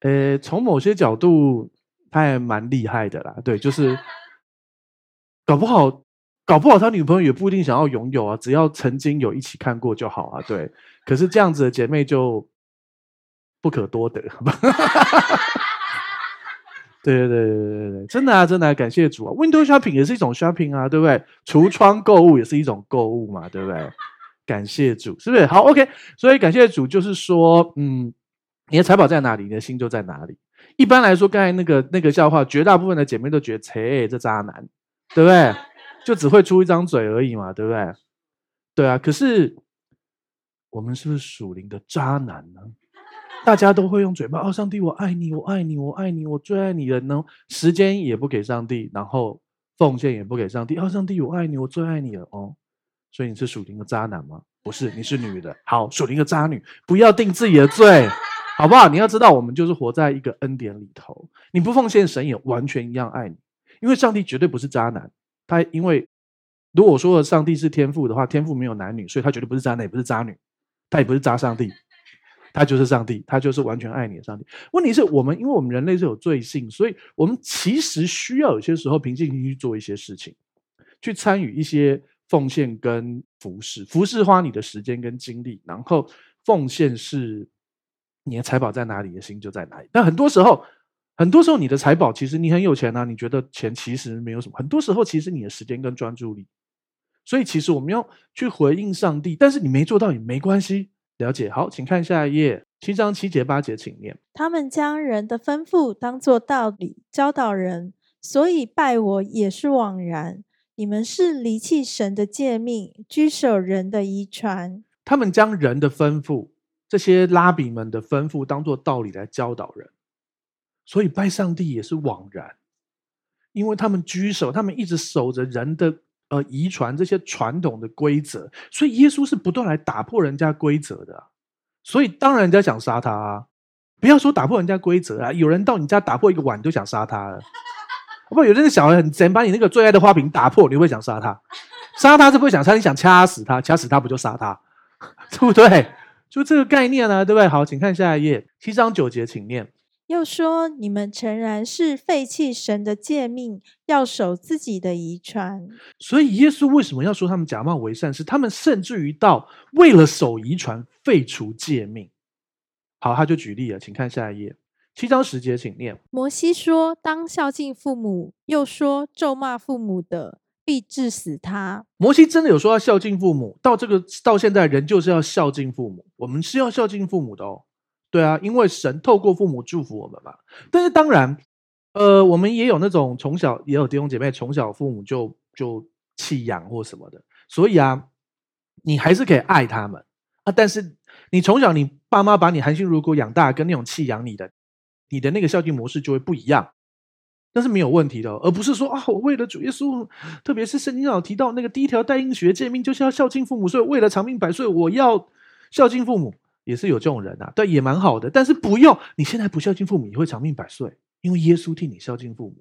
呃，从某些角度，他也蛮厉害的啦。对，就是。搞不好，搞不好他女朋友也不一定想要拥有啊，只要曾经有一起看过就好啊。对，可是这样子的姐妹就不可多得。对对对对对对，真的啊，真的啊，感谢主啊！Window shopping 也是一种 shopping 啊，对不对？橱窗购物也是一种购物嘛，对不对？感谢主，是不是？好，OK。所以感谢主就是说，嗯，你的财宝在哪里，你的心就在哪里。一般来说，刚才那个那个笑话，绝大部分的姐妹都觉得，切，这渣男。对不对？就只会出一张嘴而已嘛，对不对？对啊，可是我们是不是属灵的渣男呢？大家都会用嘴巴哦，上帝，我爱你，我爱你，我爱你，我最爱你了呢。时间也不给上帝，然后奉献也不给上帝。哦，上帝，我爱你，我最爱你了哦。所以你是属灵的渣男吗？不是，你是女的。好，属灵的渣女，不要定自己的罪，好不好？你要知道，我们就是活在一个恩典里头。你不奉献，神也完全一样爱你。因为上帝绝对不是渣男，他因为如果说上帝是天父的话，天父没有男女，所以他绝对不是渣男，也不是渣女，他也不是渣上帝，他就是上帝，他就是完全爱你的上帝。问题是我们，因为我们人类是有罪性，所以我们其实需要有些时候平静心去做一些事情，去参与一些奉献跟服侍。服侍花你的时间跟精力，然后奉献是你的财宝在哪里，你的心就在哪里。但很多时候。很多时候，你的财宝其实你很有钱啊，你觉得钱其实没有什么。很多时候，其实你的时间跟专注力。所以，其实我们要去回应上帝，但是你没做到也没关系。了解。好，请看下一页，七章七节八节，请念。他们将人的吩咐当作道理教导人，所以拜我也是枉然。你们是离弃神的诫命，居守人的遗传。他们将人的吩咐，这些拉比们的吩咐，当做道理来教导人。所以拜上帝也是枉然，因为他们居守，他们一直守着人的呃遗传这些传统的规则，所以耶稣是不断来打破人家规则的，所以当然人家想杀他啊！不要说打破人家规则啊，有人到你家打破一个碗，你就想杀他了。不，有那个小孩很贼，把你那个最爱的花瓶打破，你会想杀他？杀他是不会想杀，你想掐死他，掐死他不就杀他，对不对？就这个概念啊，对不对？好，请看下一页，七章九节，请念。又说：“你们诚然是废弃神的诫命，要守自己的遗传。”所以耶稣为什么要说他们假冒为善？是他们甚至于到为了守遗传废除诫命。好，他就举例了，请看下一页，七章十节，请念。摩西说：“当孝敬父母。”又说：“咒骂父母的，必致死他。”摩西真的有说要孝敬父母，到这个到现在人就是要孝敬父母。我们是要孝敬父母的哦。对啊，因为神透过父母祝福我们嘛。但是当然，呃，我们也有那种从小也有弟兄姐妹从小父母就就弃养或什么的，所以啊，你还是可以爱他们啊。但是你从小你爸妈把你含辛茹苦养大，跟那种弃养你的，你的那个孝敬模式就会不一样。那是没有问题的，而不是说啊，我为了主耶稣，特别是圣经上提到那个第一条带应许的诫命，就是要孝敬父母，所以为了长命百岁，我要孝敬父母。也是有这种人啊，对，也蛮好的。但是不用，你现在不孝敬父母，也会长命百岁，因为耶稣替你孝敬父母。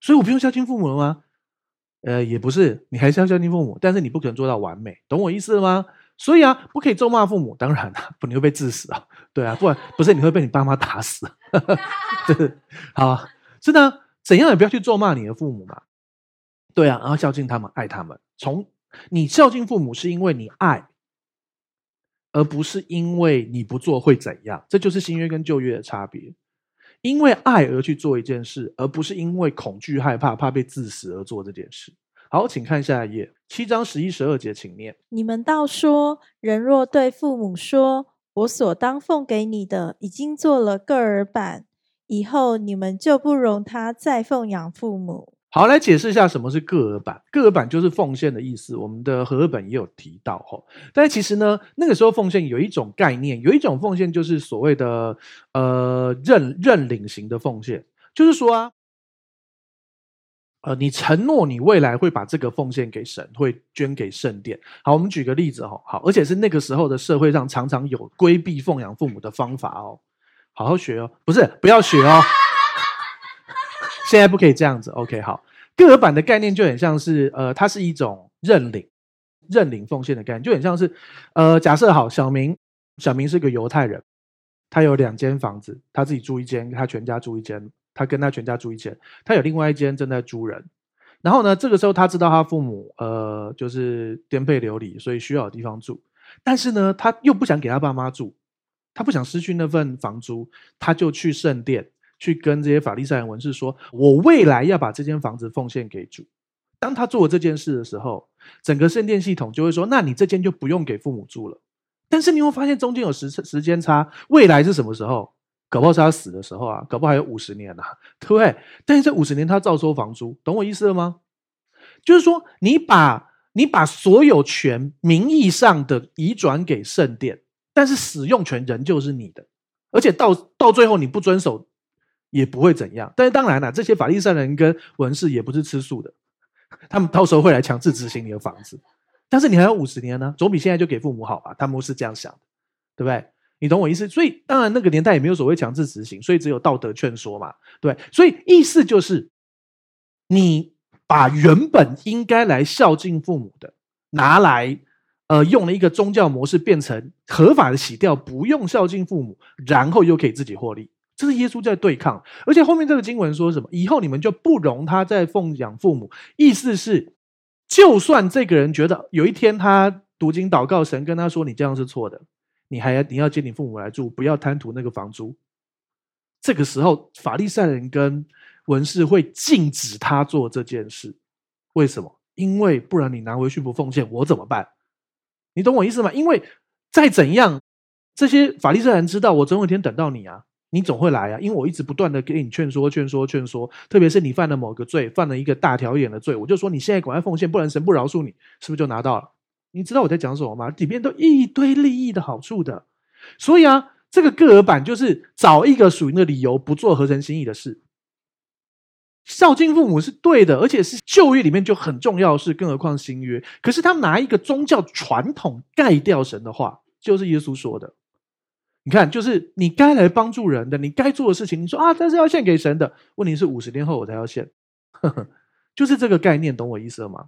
所以我不用孝敬父母了吗？呃，也不是，你还是要孝敬父母，但是你不可能做到完美，懂我意思了吗？所以啊，不可以咒骂父母，当然了，不，你会被治死啊。对啊，不然不是你会被你爸妈打死。哈哈，好，是的，怎样也不要去咒骂你的父母嘛。对啊，然后孝敬他们，爱他们。从你孝敬父母，是因为你爱。而不是因为你不做会怎样，这就是新约跟旧约的差别。因为爱而去做一件事，而不是因为恐惧害怕怕被治死而做这件事。好，请看下一页，七章十一、十二节，请念。你们倒说，人若对父母说：“我所当奉给你的已经做了个儿版，以后你们就不容他再奉养父母。”好，来解释一下什么是个儿版。个儿版就是奉献的意思，我们的和合本也有提到哈。但是其实呢，那个时候奉献有一种概念，有一种奉献就是所谓的呃认认领型的奉献，就是说啊，呃，你承诺你未来会把这个奉献给神，会捐给圣殿。好，我们举个例子哈，好，而且是那个时候的社会上常常有规避奉养父母的方法哦，好好学哦，不是不要学哦。现在不可以这样子，OK，好。个额版的概念就很像是，呃，它是一种认领、认领奉献的概念，就很像是，呃，假设好，小明，小明是个犹太人，他有两间房子，他自己住一间，他全家住一间，他跟他全家住一间，他有另外一间正在租人。然后呢，这个时候他知道他父母，呃，就是颠沛流离，所以需要有地方住，但是呢，他又不想给他爸妈住，他不想失去那份房租，他就去圣殿。去跟这些法利赛人文士说：“我未来要把这间房子奉献给主。”当他做了这件事的时候，整个圣殿系统就会说：“那你这间就不用给父母住了。”但是你会发现中间有时时间差，未来是什么时候？搞不好是他死的时候啊，搞不好还有五十年呢、对不对？但是这五十年他照收房租，懂我意思了吗？就是说，你把你把所有权名义上的移转给圣殿，但是使用权仍旧是你的，而且到到最后你不遵守。也不会怎样，但是当然了，这些法利赛人跟文士也不是吃素的，他们到时候会来强制执行你的房子，但是你还有五十年呢，总比现在就给父母好吧？他们是这样想的，对不对？你懂我意思？所以当然那个年代也没有所谓强制执行，所以只有道德劝说嘛，对。所以意思就是，你把原本应该来孝敬父母的拿来，呃，用了一个宗教模式变成合法的洗掉，不用孝敬父母，然后又可以自己获利。这是耶稣在对抗，而且后面这个经文说什么？以后你们就不容他再奉养父母。意思是，就算这个人觉得有一天他读经祷告，神跟他说：“你这样是错的，你还要你要接你父母来住，不要贪图那个房租。”这个时候，法利赛人跟文士会禁止他做这件事。为什么？因为不然你拿回去不奉献，我怎么办？你懂我意思吗？因为再怎样，这些法利赛人知道，我总有一天等到你啊。你总会来啊，因为我一直不断的给你劝说、劝说、劝说，特别是你犯了某个罪，犯了一个大条眼的罪，我就说你现在赶快奉献，不然神不饶恕你，是不是就拿到了？你知道我在讲什么吗？里面都一堆利益的好处的，所以啊，这个个额版就是找一个属灵的理由，不做合神心意的事。孝敬父母是对的，而且是旧约里面就很重要的事，更何况新约。可是他拿一个宗教传统盖掉神的话，就是耶稣说的。你看，就是你该来帮助人的，你该做的事情，你说啊，这是要献给神的。问题是五十年后我才要献，就是这个概念，懂我意思了吗？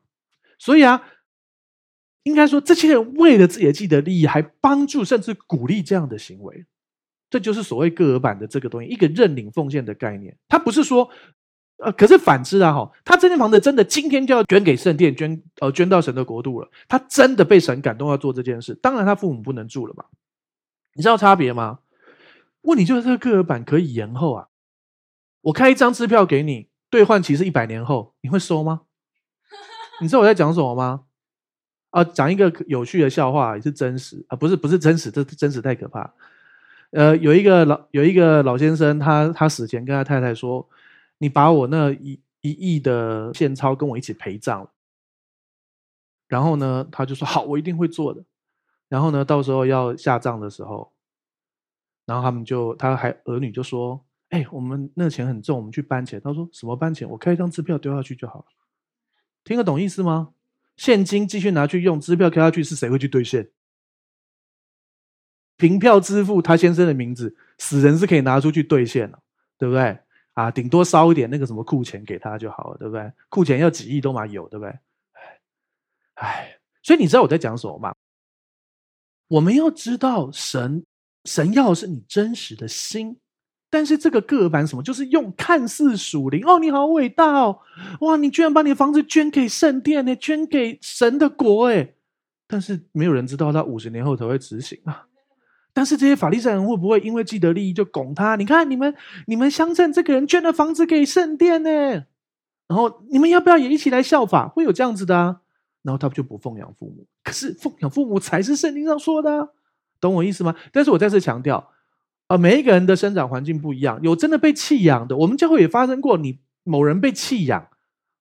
所以啊，应该说，这些人为了自己的既得利益，还帮助甚至鼓励这样的行为，这就是所谓个额版的这个东西，一个认领奉献的概念。他不是说，呃，可是反之啊，哈，他这间房子真的今天就要捐给圣殿，捐呃捐到神的国度了，他真的被神感动要做这件事。当然，他父母不能住了嘛。你知道差别吗？问题就是这个个额版可以延后啊！我开一张支票给你，兑换期是一百年后，你会收吗？你知道我在讲什么吗？啊，讲一个有趣的笑话，也是真实啊，不是不是真实，这真实太可怕。呃，有一个老有一个老先生，他他死前跟他太太说：“你把我那一一亿的现钞跟我一起陪葬。”然后呢，他就说：“好，我一定会做的。”然后呢，到时候要下葬的时候，然后他们就，他还儿女就说：“哎，我们那钱很重，我们去搬钱。”他说：“什么搬钱？我开一张支票丢下去就好了。”听得懂意思吗？现金继续拿去用，支票开下去是谁会去兑现？凭票支付他先生的名字，死人是可以拿出去兑现的，对不对？啊，顶多烧一点那个什么库钱给他就好了，对不对？库钱要几亿都嘛有，对不对？哎，所以你知道我在讲什么吗？我们要知道神，神要的是你真实的心，但是这个各额版什么，就是用看似属灵哦，你好伟大哦，哇，你居然把你的房子捐给圣殿呢，捐给神的国哎，但是没有人知道他五十年后才会执行啊。但是这些法利赛人会不会因为既得利益就拱他？你看你们，你们乡镇这个人捐了房子给圣殿呢，然后你们要不要也一起来效法？会有这样子的啊。然后他就不奉养父母，可是奉养父母才是圣经上说的，懂我意思吗？但是我再次强调，呃，每一个人的生长环境不一样，有真的被弃养的，我们教会也发生过，你某人被弃养，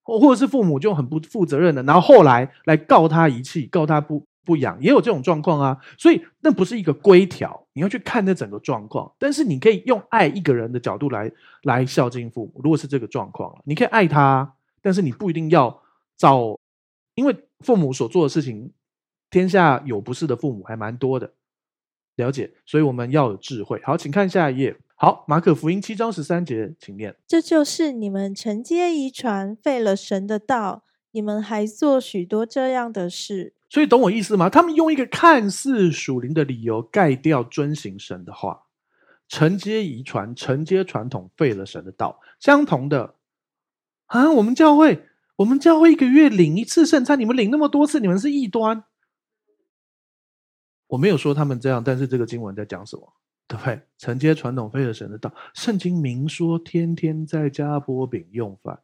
或或者是父母就很不负责任的，然后后来来告他遗弃，告他不不养，也有这种状况啊。所以那不是一个规条，你要去看那整个状况。但是你可以用爱一个人的角度来来孝敬父母。如果是这个状况，你可以爱他，但是你不一定要照，因为父母所做的事情，天下有不是的父母还蛮多的，了解。所以我们要有智慧。好，请看下一页。好，马可福音七章十三节，请念。这就是你们承接遗传，废了神的道，你们还做许多这样的事。所以懂我意思吗？他们用一个看似属灵的理由盖掉遵行神的话，承接遗传，承接传统，废了神的道。相同的啊，我们教会，我们教会一个月领一次圣餐，你们领那么多次，你们是异端。我没有说他们这样，但是这个经文在讲什么？对不对？承接传统，非的神的道。圣经明说，天天在家波饼用饭。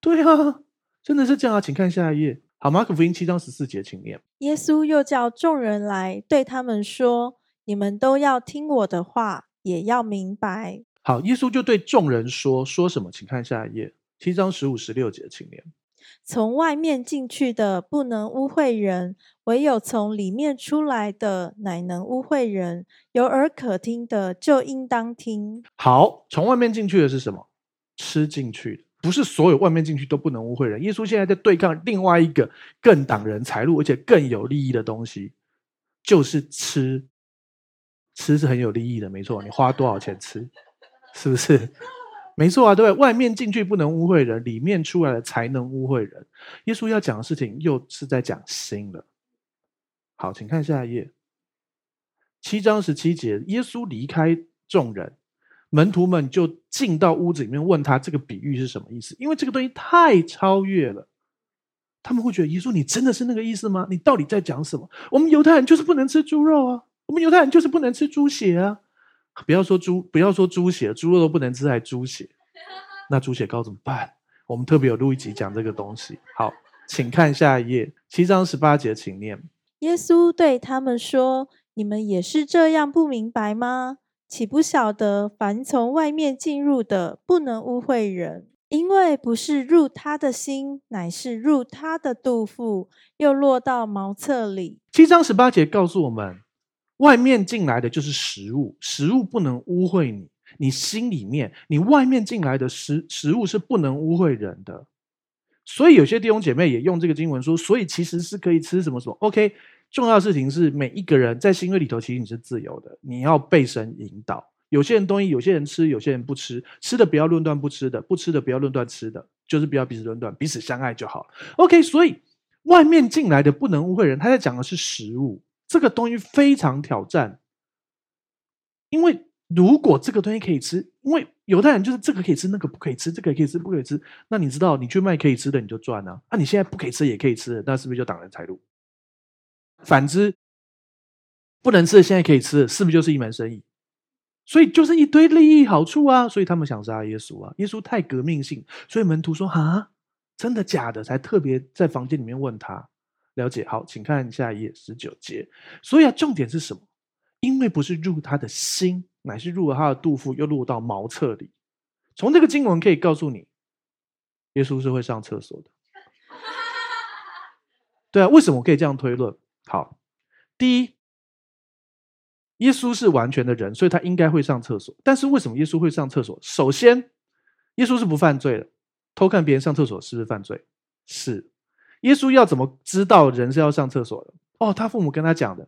对啊，真的是这样啊！请看下一页。好，马可福音七章十四节，请念。耶稣又叫众人来，对他们说：“你们都要听我的话，也要明白。”好，耶稣就对众人说：“说什么？请看下一页。七章十五、十六节，请念。从外面进去的不能污秽人。”唯有从里面出来的，乃能污秽人。有耳可听的，就应当听。好，从外面进去的是什么？吃进去的，不是所有外面进去都不能污秽人。耶稣现在在对抗另外一个更挡人财路，而且更有利益的东西，就是吃。吃是很有利益的，没错。你花多少钱吃，是不是？没错啊，对，外面进去不能污秽人，里面出来了才能污秽人。耶稣要讲的事情，又是在讲心了。好，请看下一页，七章十七节，耶稣离开众人，门徒们就进到屋子里面问他这个比喻是什么意思？因为这个东西太超越了，他们会觉得耶稣，你真的是那个意思吗？你到底在讲什么？我们犹太人就是不能吃猪肉啊，我们犹太人就是不能吃猪血啊！不要说猪，不要说猪血，猪肉都不能吃，还猪血，那猪血糕怎么办？我们特别有录一集讲这个东西。好，请看下一页，七章十八节，请念。耶稣对他们说：“你们也是这样不明白吗？岂不晓得凡从外面进入的，不能污秽人，因为不是入他的心，乃是入他的肚腹，又落到茅厕里。”七章十八节告诉我们，外面进来的就是食物，食物不能污秽你，你心里面，你外面进来的食食物是不能污秽人的。所以有些弟兄姐妹也用这个经文说，所以其实是可以吃什么什么。OK，重要的事情是每一个人在新约里头，其实你是自由的，你要被神引导。有些人东西，有些人吃，有些人不吃，吃的不要论断不吃的，不吃的不要论断吃的，就是不要彼此论断，彼此相爱就好。OK，所以外面进来的不能污秽人，他在讲的是食物，这个东西非常挑战，因为。如果这个东西可以吃，因为犹太人就是这个可以吃，那个不可以吃，这个可以吃，不可以吃。那你知道，你去卖可以吃的，你就赚了啊。啊，你现在不可以吃也可以吃，那是不是就挡人财路？反之，不能吃的现在可以吃，是不是就是一门生意？所以就是一堆利益好处啊。所以他们想杀耶稣啊。耶稣太革命性，所以门徒说：“啊，真的假的？”才特别在房间里面问他。了解。好，请看下一页十九节。所以啊，重点是什么？因为不是入他的心。乃是入了他的肚腹，又落到茅厕里。从这个经文可以告诉你，耶稣是会上厕所的。对啊，为什么我可以这样推论？好，第一，耶稣是完全的人，所以他应该会上厕所。但是为什么耶稣会上厕所？首先，耶稣是不犯罪的，偷看别人上厕所是不是犯罪？是。耶稣要怎么知道人是要上厕所的？哦，他父母跟他讲的。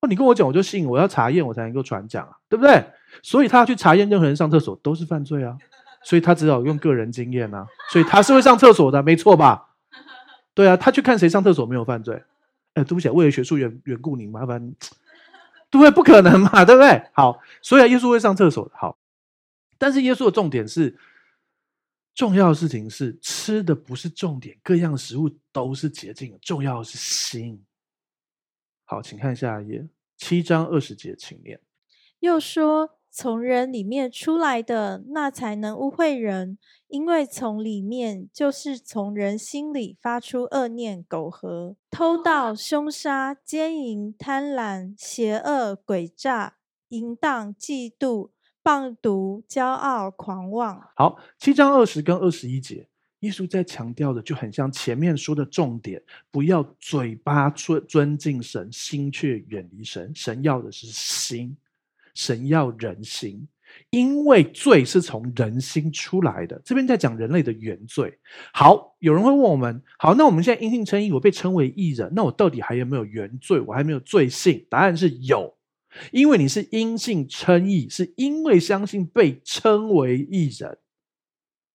哦，你跟我讲，我就信。我要查验，我才能够传讲啊，对不对？所以他要去查验任何人上厕所都是犯罪啊，所以他只好用个人经验啊，所以他是会上厕所的，没错吧？对啊，他去看谁上厕所没有犯罪？哎，对不起，为了学术缘缘故，你麻烦，对不对？不可能嘛，对不对？好，所以耶稣会上厕所，好。但是耶稣的重点是，重要的事情是吃的不是重点，各样食物都是洁净，重要的是心。好，请看下一页，七章二十节，请念。又说，从人里面出来的，那才能污秽人，因为从里面就是从人心里发出恶念、苟合、偷盗、凶杀、奸淫、贪婪、邪恶、诡诈、淫荡、嫉妒、放毒、骄傲、狂妄。好，七章二十跟二十一节，耶稣在强调的就很像前面说的重点，不要嘴巴尊尊敬神，心却远离神。神要的是心，神要人心。因为罪是从人心出来的，这边在讲人类的原罪。好，有人会问我们：好，那我们现在因信称义，我被称为义人，那我到底还有没有原罪？我还没有罪性？答案是有，因为你是因信称义，是因为相信被称为义人。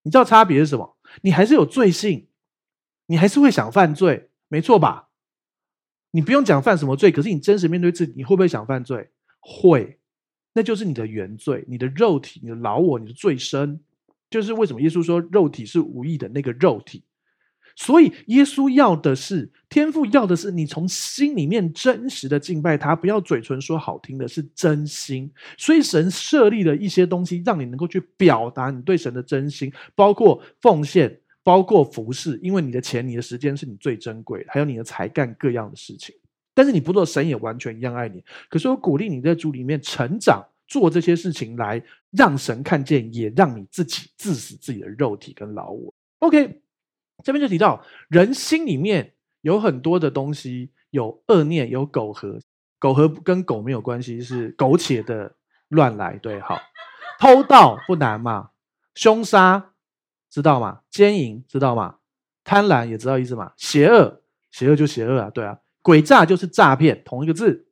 你知道差别是什么？你还是有罪性，你还是会想犯罪，没错吧？你不用讲犯什么罪，可是你真实面对自己，你会不会想犯罪？会。那就是你的原罪，你的肉体，你的老我，你的罪身，就是为什么耶稣说肉体是无益的那个肉体。所以耶稣要的是天父要的是你从心里面真实的敬拜他，不要嘴唇说好听的，是真心。所以神设立了一些东西，让你能够去表达你对神的真心，包括奉献，包括服侍，因为你的钱、你的时间是你最珍贵的，还有你的才干各样的事情。但是你不做，神也完全一样爱你。可是我鼓励你在主里面成长，做这些事情来让神看见，也让你自己治死自己的肉体跟老我。OK，这边就提到人心里面有很多的东西，有恶念，有苟合。苟合跟狗没有关系，是苟且的乱来。对，好，偷盗不难嘛？凶杀知道吗？奸淫知道吗？贪婪也知道意思嘛？邪恶，邪恶就邪恶啊，对啊。诡诈就是诈骗，同一个字，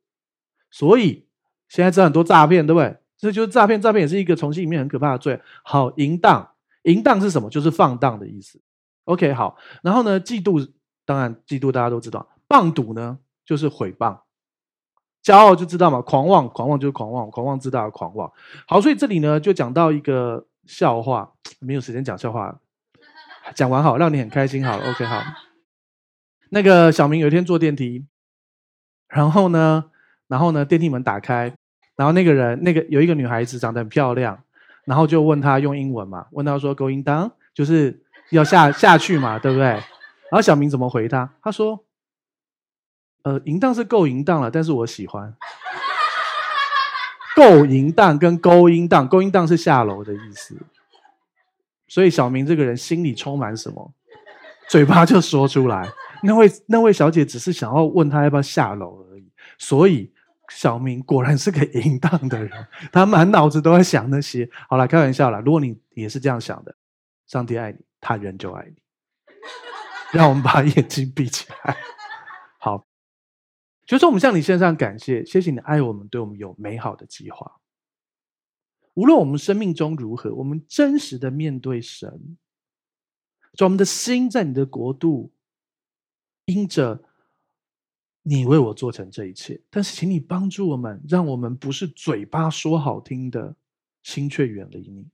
所以现在知道很多诈骗，对不对？这就是诈骗，诈骗也是一个从心里面很可怕的罪。好，淫荡，淫荡是什么？就是放荡的意思。OK，好，然后呢，嫉妒，当然嫉妒大家都知道，谤讟呢就是毁谤，骄傲就知道嘛，狂妄，狂妄就是狂妄，狂妄自大的狂妄。好，所以这里呢就讲到一个笑话，没有时间讲笑话，讲完好，让你很开心好了。OK，好。那个小明有一天坐电梯，然后呢，然后呢，电梯门打开，然后那个人，那个有一个女孩子长得很漂亮，然后就问他用英文嘛，问他说 “going down”，就是要下下去嘛，对不对？然后小明怎么回他？他说：“呃，淫荡是够淫荡了，但是我喜欢。够淫荡跟勾淫荡，勾淫荡是下楼的意思。所以小明这个人心里充满什么，嘴巴就说出来。”那位那位小姐只是想要问他要不要下楼而已，所以小明果然是个淫荡的人，他满脑子都在想那些。好了，开玩笑了。如果你也是这样想的，上帝爱你，他人就爱你。让我们把眼睛闭起来。好，就是我们向你献上感谢，谢谢你爱我们，对我们有美好的计划。无论我们生命中如何，我们真实的面对神，就我们的心在你的国度。因着你为我做成这一切，但是请你帮助我们，让我们不是嘴巴说好听的，心却远离你。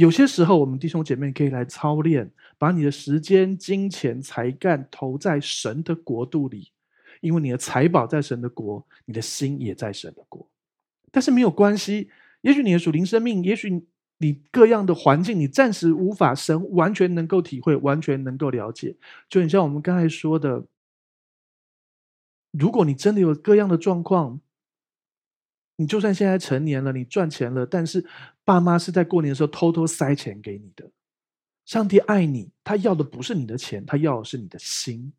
有些时候，我们弟兄姐妹可以来操练，把你的时间、金钱、才干投在神的国度里，因为你的财宝在神的国，你的心也在神的国。但是没有关系，也许你的属灵生命，也许。你各样的环境，你暂时无法神完全能够体会，完全能够了解。就很像我们刚才说的，如果你真的有各样的状况，你就算现在成年了，你赚钱了，但是爸妈是在过年的时候偷偷塞钱给你的。上帝爱你，他要的不是你的钱，他要的是你的心。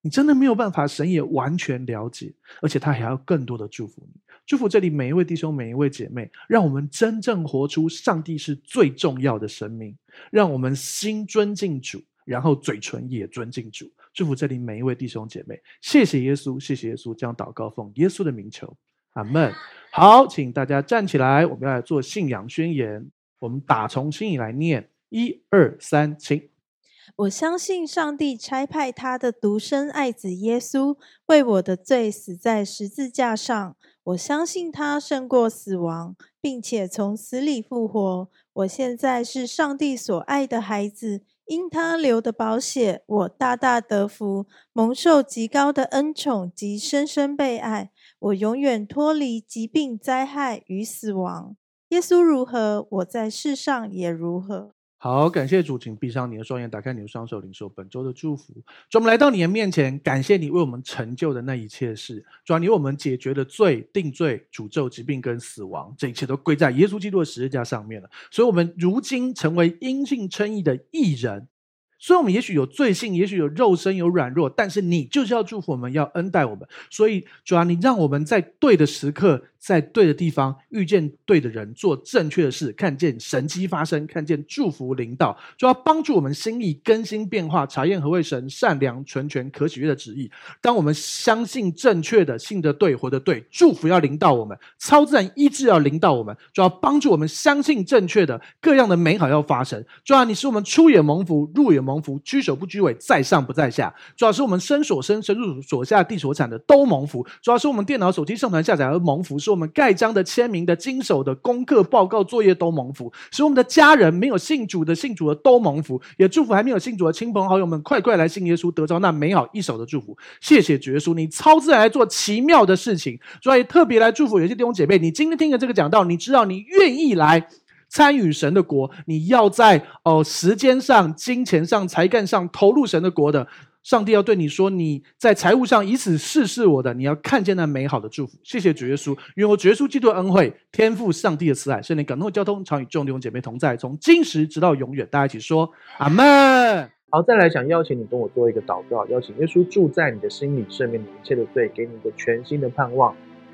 你真的没有办法，神也完全了解，而且他还要更多的祝福你。祝福这里每一位弟兄、每一位姐妹，让我们真正活出上帝是最重要的生命，让我们心尊敬主，然后嘴唇也尊敬主。祝福这里每一位弟兄姐妹，谢谢耶稣，谢谢耶稣，将祷告奉耶稣的名求，阿门。好，请大家站起来，我们要来做信仰宣言。我们打从心里来念，一二三，请。我相信上帝差派他的独生爱子耶稣为我的罪死在十字架上。我相信他胜过死亡，并且从死里复活。我现在是上帝所爱的孩子，因他流的宝血，我大大得福，蒙受极高的恩宠及深深被爱。我永远脱离疾病、灾害与死亡。耶稣如何，我在世上也如何。好，感谢主，请闭上你的双眼，打开你的双手，领受本周的祝福。主，我们来到你的面前，感谢你为我们成就的那一切事。主，你为我们解决的罪、定罪、诅咒、疾病跟死亡，这一切都归在耶稣基督的十字架上面了。所以，我们如今成为因信称义的义人。所以我们也许有罪性，也许有肉身，有软弱，但是你就是要祝福我们，要恩待我们。所以主啊，你让我们在对的时刻，在对的地方遇见对的人，做正确的事，看见神迹发生，看见祝福临到，就要帮助我们心意更新变化，查验何为神善良、纯全、可喜悦的旨意。当我们相信正确的、信得对、活得对，祝福要临到我们，超自然医治要临到我们，就要帮助我们相信正确的各样的美好要发生。主啊，你使我们出也蒙福，入也蒙蒙福，居首不居尾，在上不在下。主要是我们身所生、身入所下、地所产的都蒙福。主要是我们电脑、手机上传下载而蒙福。是我们盖章的、签名的、经手的、功课报告作业都蒙福，使我们的家人没有信主的、信主的都蒙福，也祝福还没有信主的亲朋好友们，快快来信耶稣，得着那美好一手的祝福。谢谢主耶稣，你超自然来做奇妙的事情，所以特别来祝福有些弟兄姐妹。你今天听了这个讲道，你知道你愿意来参与神的国，你要在哦、呃、时间上、金钱上、才干上投入神的国的。上帝要对你说：“你在财务上以此试试我的，你要看见那美好的祝福。”谢谢主耶稣，因为我主耶稣基督的恩惠、天父上帝的慈爱、圣灵感动交通，常与众弟兄姐妹同在，从今时直到永远。大家一起说：“阿门。”好，再来想邀请你跟我做一个祷告，邀请耶稣住在你的心里，赦免你一切的罪，给你一个全新的盼望，